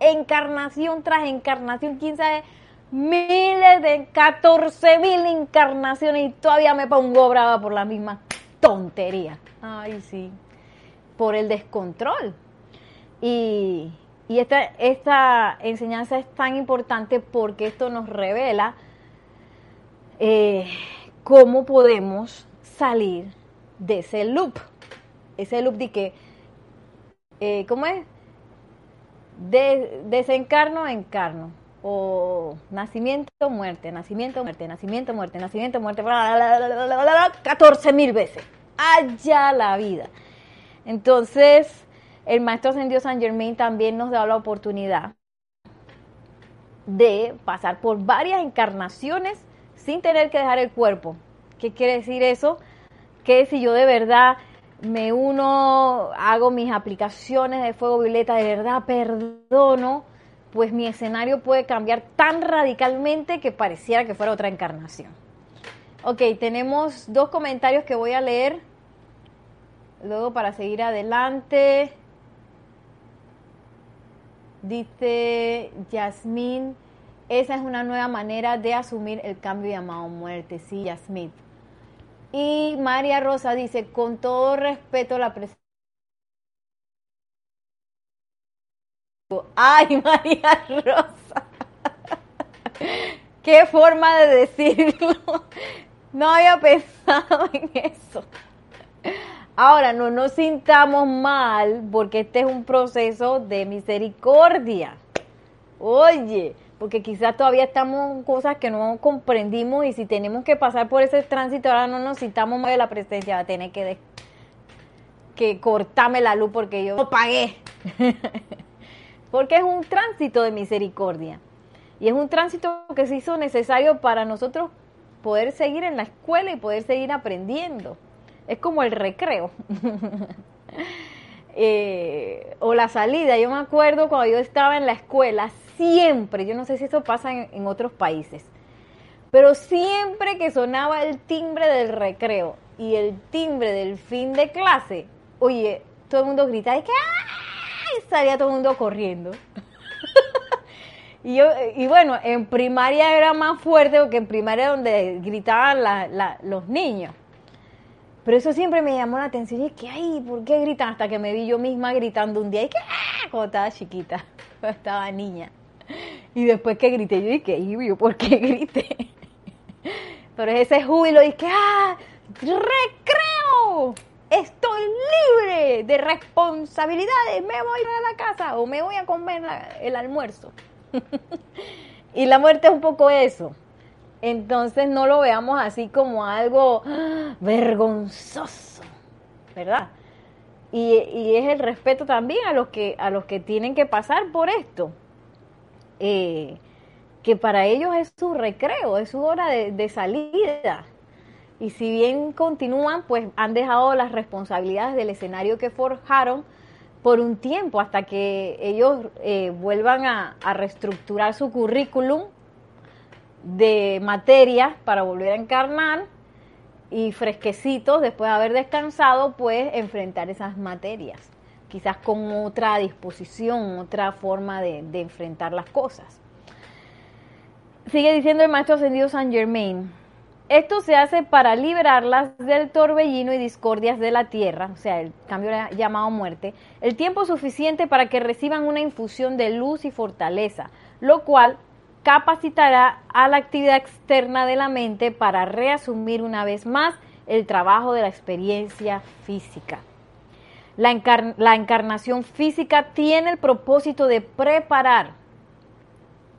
encarnación tras encarnación, quién sabe, miles de 14 mil encarnaciones y todavía me pongo brava por la misma tontería. Ay, sí, por el descontrol. Y, y esta, esta enseñanza es tan importante porque esto nos revela eh, cómo podemos salir de ese loop. Ese loop de que, eh, ¿cómo es? De, desencarno encarno. O nacimiento, muerte, nacimiento, muerte, nacimiento, muerte, nacimiento, muerte, 14 mil veces. Allá la vida. Entonces, el Maestro Ascendido San Germain también nos da la oportunidad de pasar por varias encarnaciones sin tener que dejar el cuerpo. ¿Qué quiere decir eso? Si yo de verdad me uno, hago mis aplicaciones de fuego violeta, de verdad perdono, pues mi escenario puede cambiar tan radicalmente que pareciera que fuera otra encarnación. Ok, tenemos dos comentarios que voy a leer. Luego para seguir adelante. Dice Yasmín. Esa es una nueva manera de asumir el cambio llamado muerte, sí, Smith. Y María Rosa dice, con todo respeto la presencia. Ay, María Rosa. Qué forma de decirlo. No había pensado en eso. Ahora, no nos sintamos mal porque este es un proceso de misericordia. Oye, porque quizás todavía estamos en cosas que no comprendimos y si tenemos que pasar por ese tránsito, ahora no nos citamos más de la presencia, va a tener que, que cortarme la luz porque yo no pagué. porque es un tránsito de misericordia y es un tránsito que se hizo necesario para nosotros poder seguir en la escuela y poder seguir aprendiendo. Es como el recreo. Eh, o la salida. Yo me acuerdo cuando yo estaba en la escuela, siempre, yo no sé si eso pasa en, otros países, pero siempre que sonaba el timbre del recreo y el timbre del fin de clase, oye, todo el mundo gritaba y que ¡ay! salía todo el mundo corriendo. y, yo, y bueno, en primaria era más fuerte porque en primaria donde gritaban los niños. Pero eso siempre me llamó la atención y es que, ay, ¿por qué gritan? Hasta que me vi yo misma gritando un día y que, ¡ah! cuando estaba chiquita, cuando estaba niña. Y después que grité, yo dije, yo por qué grité? Pero ese júbilo, dije, ¡ah! ¡Recreo! Estoy libre de responsabilidades, me voy a la casa o me voy a comer el almuerzo. y la muerte es un poco eso. Entonces no lo veamos así como algo ¡ah! vergonzoso, ¿verdad? Y, y, es el respeto también a los que a los que tienen que pasar por esto. Eh, que para ellos es su recreo, es su hora de, salida. Y si bien continúan, pues han dejado las responsabilidades del escenario que forjaron por un tiempo hasta que ellos eh, vuelvan a, a, reestructurar su currículum de materias para volver a encarnar y fresquecitos después de haber descansado, pues enfrentar esas materias quizás con otra disposición, otra forma de, enfrentar las cosas. Sigue diciendo el maestro ascendido San Germain, esto se hace para liberarlas del torbellino y discordias de la tierra, o sea, el cambio llamado muerte, el tiempo suficiente para que reciban una infusión de luz y fortaleza, lo cual capacitará a la actividad externa de la mente para reasumir una vez más el trabajo de la experiencia física. La, encarnación física tiene el propósito de preparar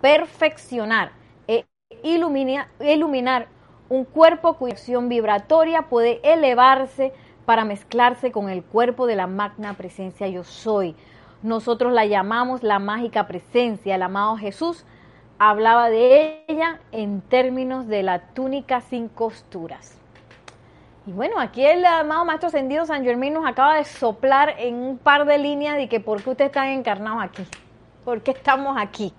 perfeccionar e iluminar, un cuerpo cuya acción vibratoria puede elevarse para mezclarse con el cuerpo de la magna presencia yo soy. Nosotros la llamamos la mágica presencia. El amado Jesús hablaba de ella en términos de la túnica sin costuras. Y bueno, aquí el amado Maestro Ascendido San Germán nos acaba de soplar en un par de líneas de que por qué ustedes están encarnados aquí, por qué estamos aquí.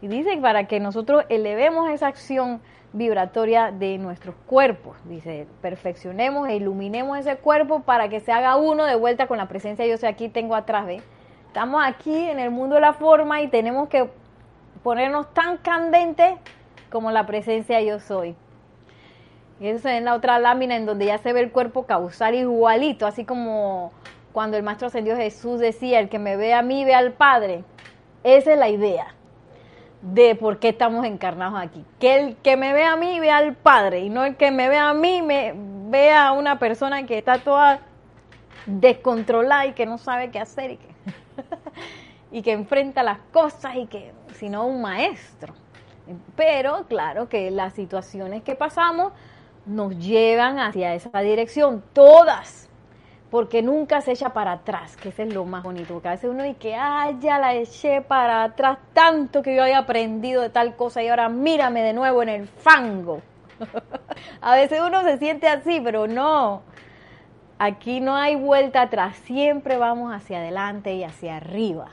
Y dice para que nosotros elevemos esa acción vibratoria de nuestros cuerpos. Dice, perfeccionemos e iluminemos ese cuerpo para que se haga uno de vuelta con la presencia. Yo sé, aquí tengo atrás. Estamos aquí en el mundo de la forma y tenemos que ponernos tan candentes como la presencia yo soy. Y eso es en la otra lámina en donde ya se ve el cuerpo causar igualito, así como cuando el Maestro Ascendido Jesús decía, el que me ve a mí ve al Padre. Esa es la idea de por qué estamos encarnados aquí. Que el que me ve a mí vea al Padre y no el que me ve a mí me vea a una persona que está toda descontrolada y que no sabe qué hacer y que, y que enfrenta las cosas y que, sino un maestro. Pero claro que las situaciones que pasamos nos llevan hacia esa dirección, todas, porque nunca se echa para atrás, que ese es lo más bonito, porque a veces uno dice que, ah, ya la eché para atrás, tanto que yo había aprendido de tal cosa y ahora mírame de nuevo en el fango. a veces uno se siente así, pero no, aquí no hay vuelta atrás, siempre vamos hacia adelante y hacia arriba.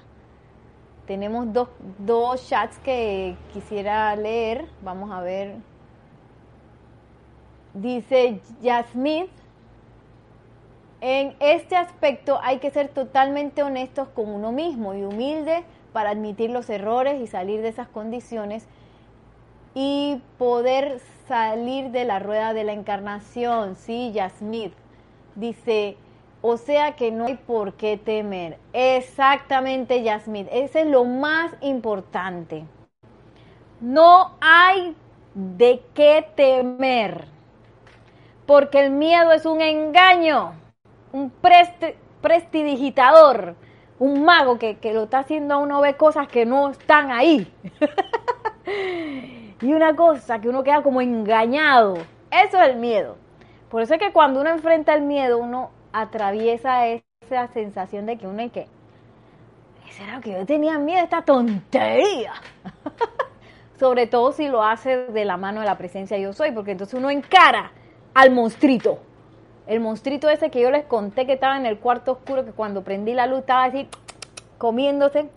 Tenemos dos, dos chats que quisiera leer, vamos a ver Dice Yasmith, en este aspecto hay que ser totalmente honestos con uno mismo y humilde para admitir los errores y salir de esas condiciones y poder salir de la rueda de la encarnación. Sí, Yasmith dice, o sea que no hay por qué temer. Exactamente, Yasmith. Ese es lo más importante. No hay de qué temer porque el miedo es un engaño, un prestidigitador, un mago que, lo está haciendo a uno ver cosas que no están ahí. y una cosa que uno queda como engañado. Eso es el miedo. Por eso es que cuando uno enfrenta el miedo, uno atraviesa esa sensación de que uno es que, ¿será que yo tenía miedo esta tontería? Sobre todo si lo hace de la mano de la presencia yo soy, porque entonces uno encara al monstruito. El monstruito ese que yo les conté que estaba en el cuarto oscuro, que cuando prendí la luz estaba así comiéndose.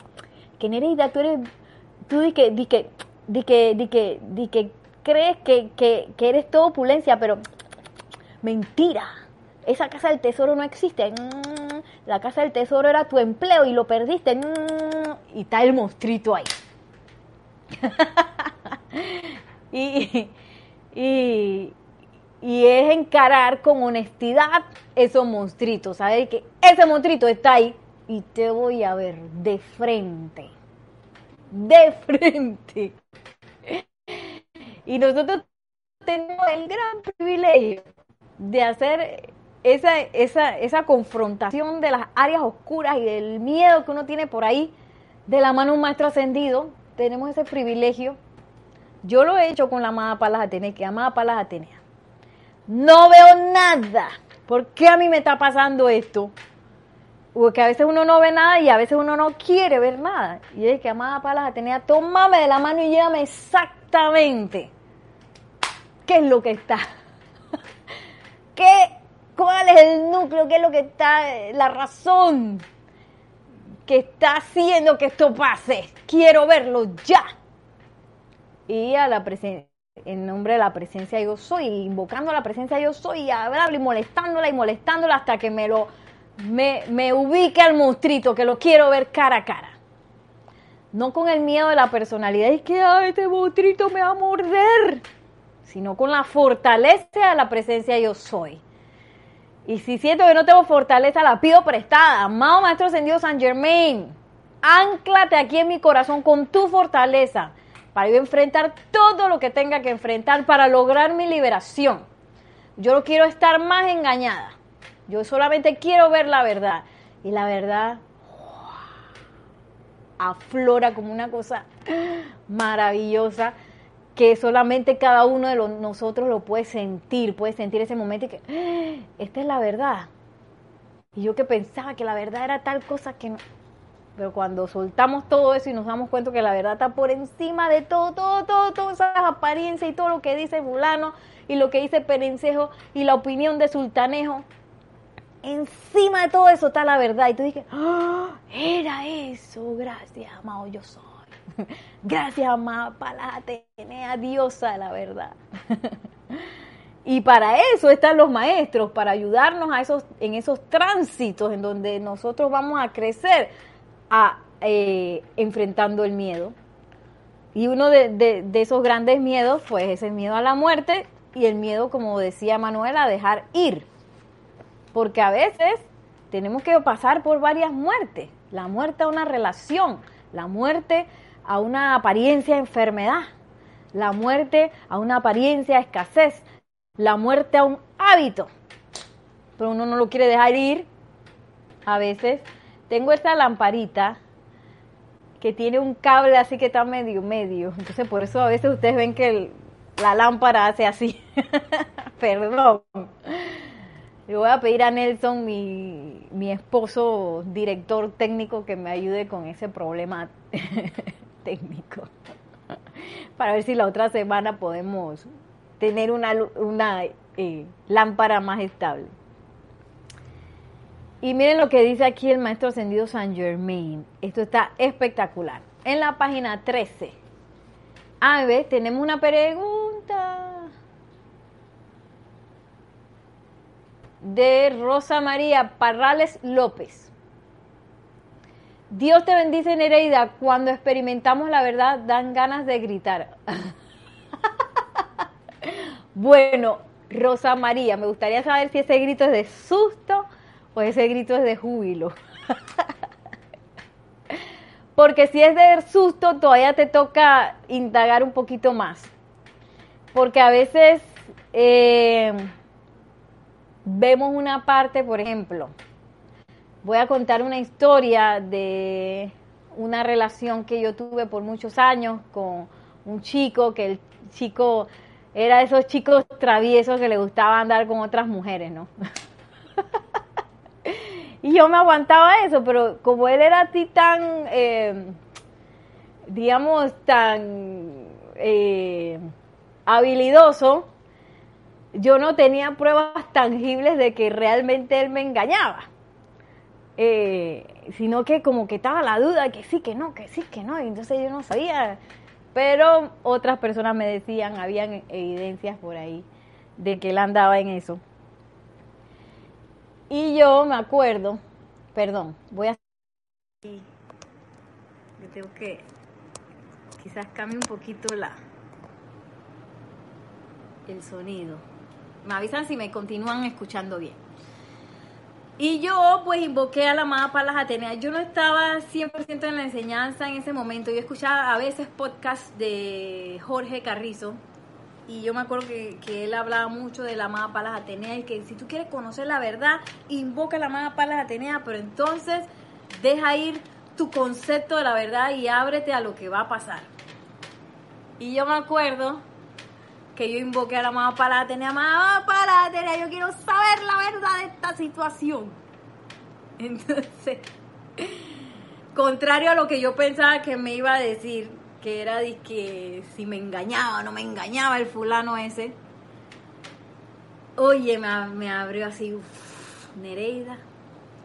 Que Nereida, tú eres, tú di que, di que, di que, di que, di que crees que, que, que eres toda opulencia, pero mentira. Esa casa del tesoro no existe. La casa del tesoro era tu empleo y lo perdiste. Y está el monstruito ahí. y, y, y es encarar con honestidad esos monstruitos, saber que ese monstruito está ahí y te voy a ver de frente, de frente. Y nosotros tenemos el gran privilegio de hacer esa, esa, esa confrontación de las áreas oscuras y del miedo que uno tiene por ahí de la mano de un maestro ascendido. Tenemos ese privilegio. Yo lo he hecho con la amada Palas Atenea, que amada Palas Atenea no veo nada. ¿Por qué a mí me está pasando esto? Porque a veces uno no ve nada y a veces uno no quiere ver nada. Y es que amada Palas tenía, tomame de la mano y llévame exactamente qué es lo que está. ¿Qué, ¿Cuál es el núcleo? ¿Qué es lo que está, la razón que está haciendo que esto pase? Quiero verlo ya. Y a la presencia en nombre de la presencia yo soy, invocando la presencia yo soy, y y molestándola y molestándola hasta que me lo me, me ubique al monstruito, que lo quiero ver cara a cara. No con el miedo de la personalidad, y que Ay, este monstruito me va a morder, sino con la fortaleza de la presencia yo soy. Y si siento que no tengo fortaleza, la pido prestada. Amado Maestro Ascendido San Germain, anclate aquí en mi corazón con tu fortaleza para yo enfrentar todo lo que tenga que enfrentar para lograr mi liberación. Yo no quiero estar más engañada. Yo solamente quiero ver la verdad. Y la verdad aflora como una cosa maravillosa que solamente cada uno de nosotros lo puede sentir, puede sentir ese momento y que ¡Ah! esta es la verdad. Y yo que pensaba que la verdad era tal cosa que no. Pero cuando soltamos todo eso y nos damos cuenta que la verdad está por encima de todo, todo, todo, todas esas apariencias y todo lo que dice fulano y lo que dice Perencejo y la opinión de Sultanejo, encima de todo eso está la verdad. Y tú dices, ¡Ah! era eso, gracias, amado, yo soy. Gracias, amada Atenea, diosa de la verdad. y para eso están los maestros, para ayudarnos a esos, en esos tránsitos en donde nosotros vamos a crecer a, eh, enfrentando el miedo. Y uno de, de, esos grandes miedos, pues, es el miedo a la muerte y el miedo, como decía Manuel, a dejar ir. Porque a veces tenemos que pasar por varias muertes. La muerte a una relación, la muerte a una apariencia de enfermedad, la muerte a una apariencia de escasez, la muerte a un hábito. Pero uno no lo quiere dejar ir. A veces tengo esta lamparita que tiene un cable así que está medio, medio. Entonces por eso a veces ustedes ven que la lámpara hace así. Perdón. Le voy a pedir a Nelson, mi, mi esposo director técnico, que me ayude con ese problema técnico para ver si la otra semana podemos tener una, una eh, lámpara más estable. Y miren lo que dice aquí el maestro ascendido San Germain. Esto está espectacular. En la página 13. A ver, tenemos una pregunta de Rosa María Parrales López. Dios te bendice, Nereida. Cuando experimentamos la verdad, dan ganas de gritar. bueno, Rosa María, me gustaría saber si ese grito es de susto o ese grito es de júbilo. Porque si es de susto, todavía te toca indagar un poquito más. Porque a veces eh, vemos una parte, por ejemplo, voy a contar una historia de una relación que yo tuve por muchos años con un chico, que el chico era de esos chicos traviesos que le gustaba andar con otras mujeres, ¿no? y yo me aguantaba eso, pero como él era así tan, eh, digamos, tan eh, habilidoso, yo no tenía pruebas tangibles de que realmente él me engañaba. Eh, sino que como que estaba la duda que sí, que no, que sí, que no, y entonces yo no sabía, pero otras personas me decían, habían evidencias por ahí de que él andaba en eso. Y yo me acuerdo, perdón, voy a... Yo tengo que quizás cambie un poquito la el sonido. Me avisan si me continúan escuchando bien. Y yo pues invoqué a la amada Palas Atenea. Yo no estaba 100% en la enseñanza en ese momento. Yo escuchaba a veces podcasts de Jorge Carrizo. Y yo me acuerdo que, él hablaba mucho de la amada Palas Atenea y que si tú quieres conocer la verdad, invoca la amada Palas Atenea, pero entonces deja ir tu concepto de la verdad y ábrete a lo que va a pasar. Y yo me acuerdo que yo invoqué a la mamá para tener mamá para tener, yo quiero saber la verdad de esta situación. Entonces, contrario a lo que yo pensaba que me iba a decir, que era de que si me engañaba o no me engañaba el fulano ese, oye, me, me abrió así, Nereida.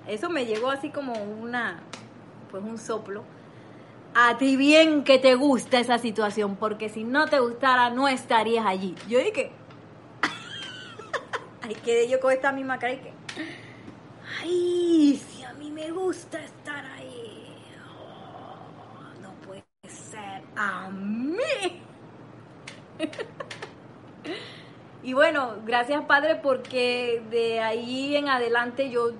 Eso me llegó así como una, pues un soplo a ti bien que te gusta esa situación, porque si no te gustara no estarías allí. Yo dije, ay, quedé yo con esta misma cara y que, ay, si a mí me gusta estar ahí, oh, no puede ser a mí. y bueno, gracias Padre, porque de ahí en adelante yo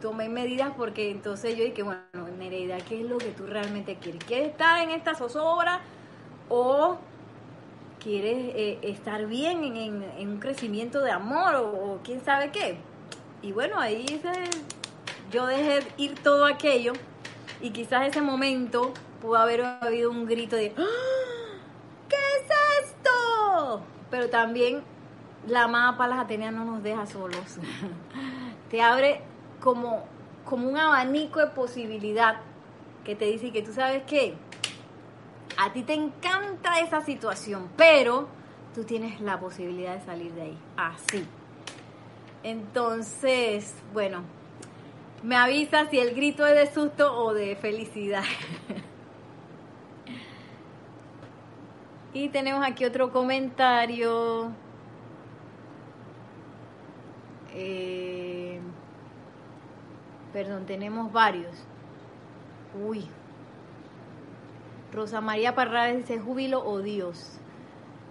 tomé medidas porque entonces yo dije, bueno, Nereida, ¿qué es lo que tú realmente quieres? ¿Quieres estar en esta zozobra o quieres eh, estar bien en, un crecimiento de amor o, quién sabe qué? Y bueno, ahí yo dejé ir todo aquello y quizás ese momento pudo haber habido un grito de ¡Ah! ¿qué es esto? Pero también la amada Palas Atenea no nos deja solos. te abre como, como un abanico de posibilidad que te dice que tú sabes que a ti te encanta esa situación, pero tú tienes la posibilidad de salir de ahí. Así. Entonces, bueno, me avisa si el grito es de susto o de felicidad. y tenemos aquí otro comentario. Eh, perdón, tenemos varios. Uy. Rosa María Parrales dice júbilo o Dios.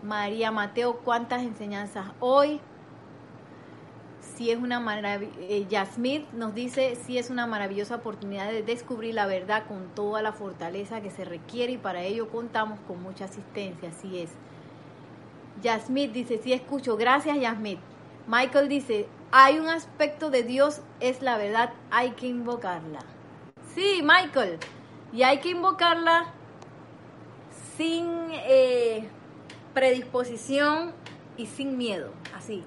María Mateo, ¿cuántas enseñanzas hoy? Si es una eh, nos dice si es una maravillosa oportunidad de descubrir la verdad con toda la fortaleza que se requiere y para ello contamos con mucha asistencia, así es. Yasmith dice, sí escucho, gracias Yasmith. Michael dice, hay un aspecto de Dios, es la verdad, hay que invocarla. Sí, Michael, y hay que invocarla sin eh, predisposición y sin miedo, así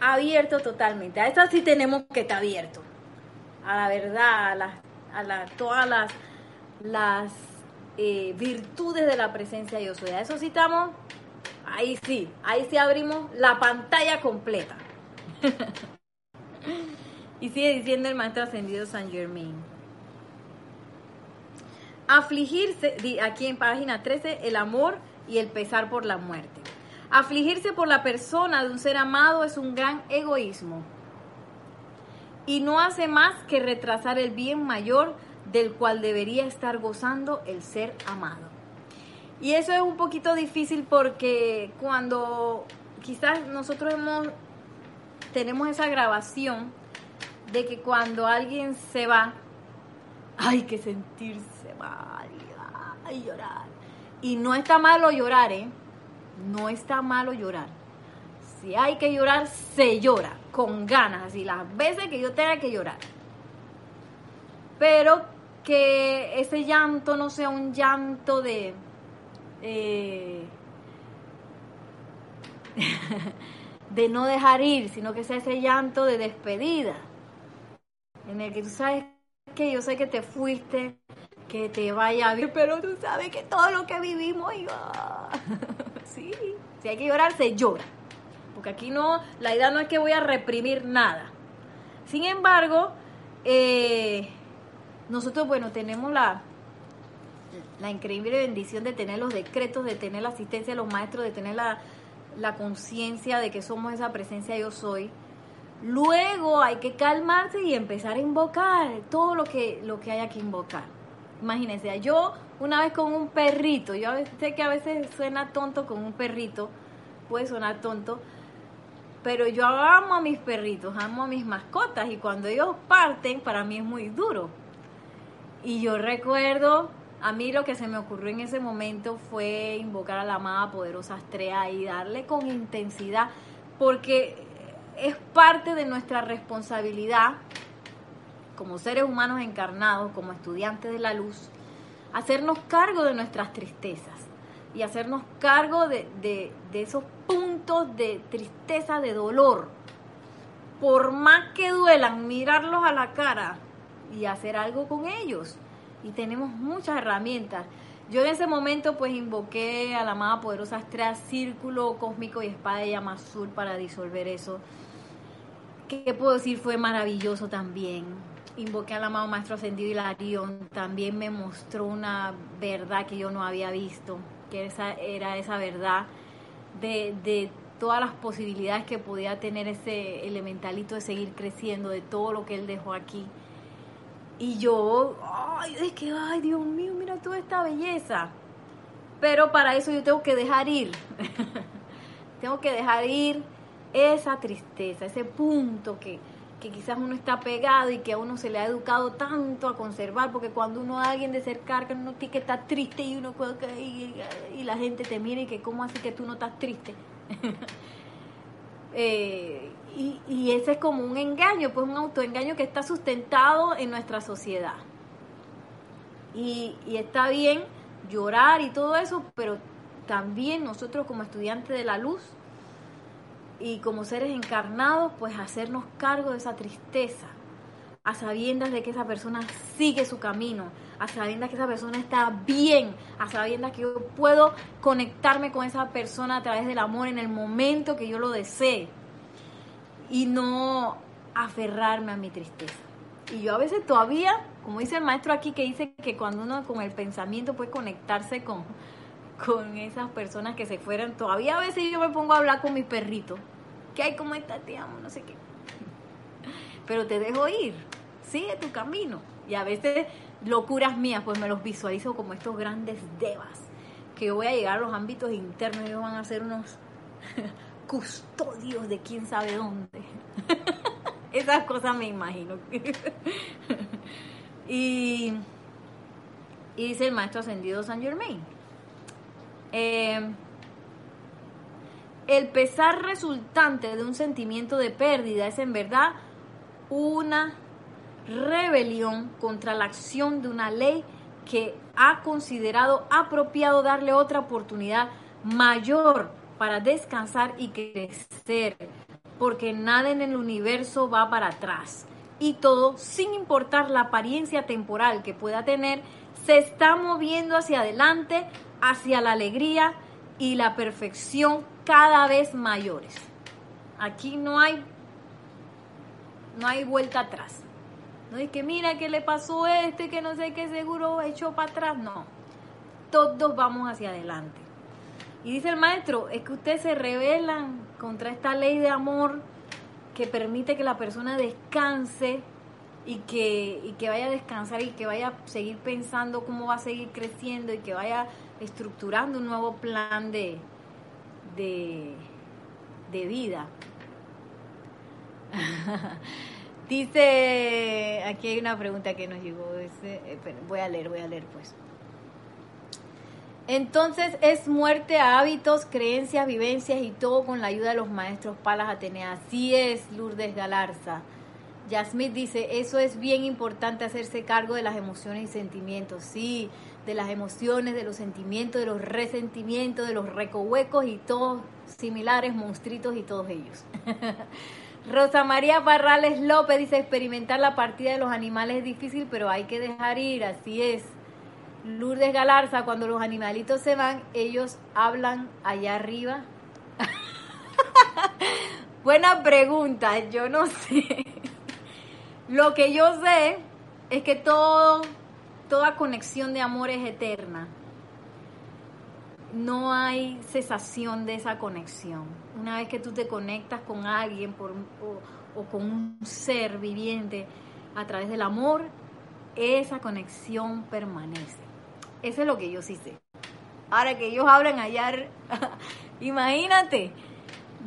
abierto totalmente. A esto sí tenemos que estar abierto. A la verdad, a, la, a todas las, las eh, virtudes de la presencia de Dios. A eso sí estamos, ahí sí, ahí sí abrimos la pantalla completa. y sigue diciendo el maestro ascendido San Germain. Afligirse, aquí en página 13, el amor y el pesar por la muerte. Afligirse por la persona de un ser amado es un gran egoísmo y no hace más que retrasar el bien mayor del cual debería estar gozando el ser amado. Y eso es un poquito difícil porque cuando quizás nosotros hemos, tenemos esa grabación de que cuando alguien se va, hay que sentirse mal, y llorar. Y no está malo llorar, ¿eh? No está malo llorar. Si hay que llorar, se llora, con ganas, así las veces que yo tenga que llorar. Pero que ese llanto no sea un llanto de... Eh, de no dejar ir, sino que sea ese llanto de despedida, en el que tú sabes que yo sé que te fuiste, que te vaya bien, pero tú sabes que todo lo que vivimos iba. sí, si hay que llorar, se llora. Porque aquí no, la idea no es que voy a reprimir nada. Sin embargo, eh, nosotros, bueno, tenemos la, la increíble bendición de tener los decretos, de tener la asistencia de los maestros, de tener la, la conciencia de que somos esa presencia yo soy. Luego hay que calmarse y empezar a invocar todo lo que, lo que haya que invocar. Imagínense, yo una vez con un perrito, yo sé que a veces suena tonto con un perrito, puede sonar tonto, pero yo amo a mis perritos, amo a mis mascotas y cuando ellos parten para mí es muy duro. Y yo recuerdo, a mí lo que se me ocurrió en ese momento fue invocar a la amada poderosa Astrea y darle con intensidad, porque es parte de nuestra responsabilidad como seres humanos encarnados, como estudiantes de la luz, hacernos cargo de nuestras tristezas y hacernos cargo de, esos puntos de tristeza, de dolor. Por más que duelan, mirarlos a la cara y hacer algo con ellos. Y tenemos muchas herramientas. Yo en ese momento pues invoqué a la amada poderosa estrella, círculo cósmico y espada de llama azul para disolver eso. ¿Qué puedo decir? Fue maravilloso también invoqué al amado Maestro Ascendido Hilarión, también me mostró una verdad que yo no había visto, que esa, era esa verdad de, de todas las posibilidades que podía tener ese elementalito de seguir creciendo, de todo lo que él dejó aquí. Y yo, ay, es que, ay, Dios mío, mira toda esta belleza. Pero para eso yo tengo que dejar ir. tengo que dejar ir esa tristeza, ese punto que, que quizás uno está pegado y que a uno se le ha educado tanto a conservar, porque cuando uno a alguien de cerca, uno tiene que estar triste y uno y, y la gente te mira y que cómo hace que tú no estás triste. Eh, y, y ese es como un engaño, pues un autoengaño que está sustentado en nuestra sociedad. Y, y está bien llorar y todo eso, pero también nosotros como estudiantes de la luz y como seres encarnados, pues hacernos cargo de esa tristeza, a sabiendas de que esa persona sigue su camino, a sabiendas que esa persona está bien, a sabiendas que yo puedo conectarme con esa persona a través del amor en el momento que yo lo desee y no aferrarme a mi tristeza. Y yo a veces todavía, como dice el maestro aquí, que dice que cuando uno con el pensamiento puede conectarse con, con esas personas que se fueran, todavía a veces yo me pongo a hablar con mi perrito. ¿Qué hay? ¿Cómo estás? Te amo, no sé qué. Pero te dejo ir, sigue tu camino. Y a veces locuras mías, pues me los visualizo como estos grandes devas, que yo voy a llegar a los ámbitos internos ellos van a ser unos custodios de quién sabe dónde. Esas cosas me imagino. y, y dice el maestro ascendido San Germain. Eh, el pesar resultante de un sentimiento de pérdida es en verdad una rebelión contra la acción de una ley que ha considerado apropiado darle otra oportunidad mayor para descansar y crecer, porque nada en el universo va para atrás. Y todo, sin importar la apariencia temporal que pueda tener, se está moviendo hacia adelante, hacia la alegría y la perfección cada vez mayores. Aquí no hay no hay vuelta atrás. No es que mira que le pasó esto y que no sé qué seguro echó para atrás. No. Todos vamos hacia adelante. Y dice el maestro, es que ustedes se rebelan contra esta ley de amor que permite que la persona descanse y que, y que vaya a descansar y que vaya a seguir pensando cómo va a seguir creciendo y que vaya estructurando un nuevo plan de, de, de vida. Dice, aquí hay una pregunta que nos llegó, eh, voy a leer, voy a leer pues. Entonces es muerte a hábitos, creencias, vivencias y todo con la ayuda de los maestros Palas Atenea. Así es, Lourdes Galarza. Yasmith dice, eso es bien importante hacerse cargo de las emociones y sentimientos. Sí, de las emociones, de los sentimientos, de los resentimientos, de los recohuecos y todos similares, monstruitos y todos ellos. Rosa María Barrales López dice, experimentar la partida de los animales es difícil, pero hay que dejar ir, así es. Lourdes Galarza, cuando los animalitos se van, ellos hablan allá arriba. Buena pregunta, yo no sé. Lo que yo sé es que todo, toda conexión de amor es eterna. No hay cesación de esa conexión. Una vez que tú te conectas con alguien o con un ser viviente a través del amor, esa conexión permanece. Eso es lo que yo sí sé. Ahora que ellos hablan allá, imagínate,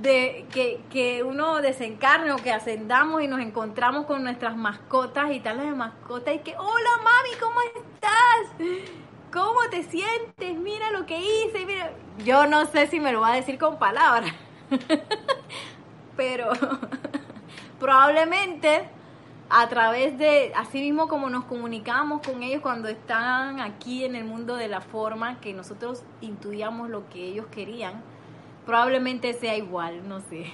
de que, que, uno desencarne o que ascendamos y nos encontramos con nuestras mascotas y tal las mascotas y que, hola mami, ¿cómo estás? ¿Cómo te sientes? Mira lo que hice, mira. Yo no sé si me lo va a decir con palabras, pero probablemente a través de, así mismo como nos comunicamos con ellos cuando están aquí en el mundo de la forma que nosotros intuíamos lo que ellos querían, probablemente sea igual, no sé.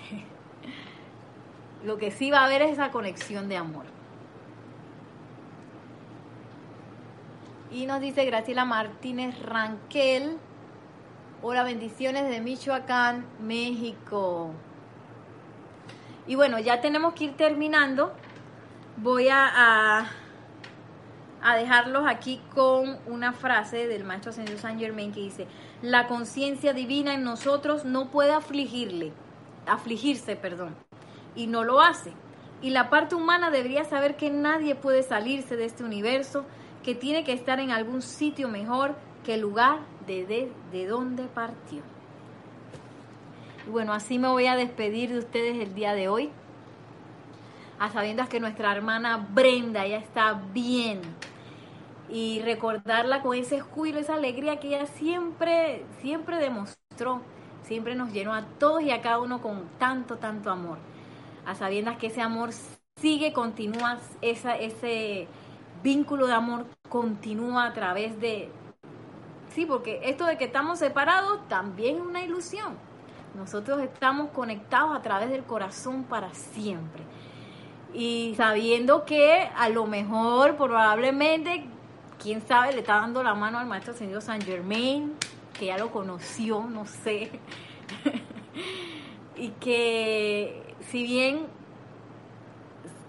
Lo que sí va a haber es esa conexión de amor. Y nos dice Graciela Martínez Ranquel. Hola, bendiciones de Michoacán, México. Y bueno, ya tenemos que ir terminando. Voy a, a, dejarlos aquí con una frase del maestro Ascendido Saint Germain que dice, la conciencia divina en nosotros no puede afligirle, afligirse, perdón, y no lo hace. Y la parte humana debería saber que nadie puede salirse de este universo, que tiene que estar en algún sitio mejor que el lugar de, de, de donde partió. Y bueno, así me voy a despedir de ustedes el día de hoy, a sabiendas que nuestra hermana Brenda ya está bien, y recordarla con ese júbilo, esa alegría que ella siempre, siempre demostró, siempre nos llenó a todos y a cada uno con tanto, tanto amor. A sabiendas que ese amor sigue, continúa esa, ese vínculo de amor continúa a través de... Sí, porque esto de que estamos separados también es una ilusión. Nosotros estamos conectados a través del corazón para siempre. Y sabiendo que a lo mejor, probablemente, quién sabe, le está dando la mano al maestro señor Saint Germain, que ya lo conoció, no sé. y que si bien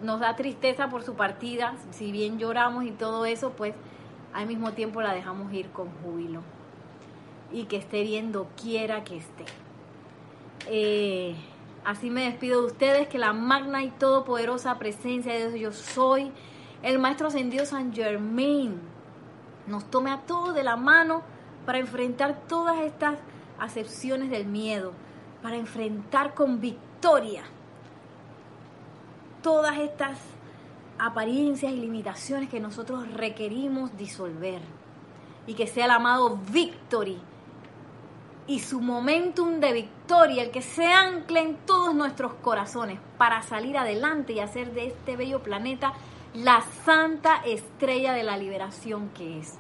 nos da tristeza por su partida, si bien lloramos y todo eso, pues al mismo tiempo la dejamos ir con júbilo. Y que esté viendo quiera que esté. Eh, así me despido de ustedes, que la magna y todopoderosa presencia de Dios yo soy, el Maestro Ascendido San Germain, nos tome a todos de la mano para enfrentar todas estas acepciones del miedo, para enfrentar con victoria todas estas apariencias y limitaciones que nosotros requerimos disolver. Y que sea el amado Victory y su momentum de victoria el que se ancle en todos nuestros corazones para salir adelante y hacer de este bello planeta la santa estrella de la liberación que es.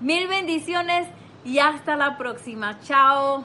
Mil bendiciones y hasta la próxima. Chao.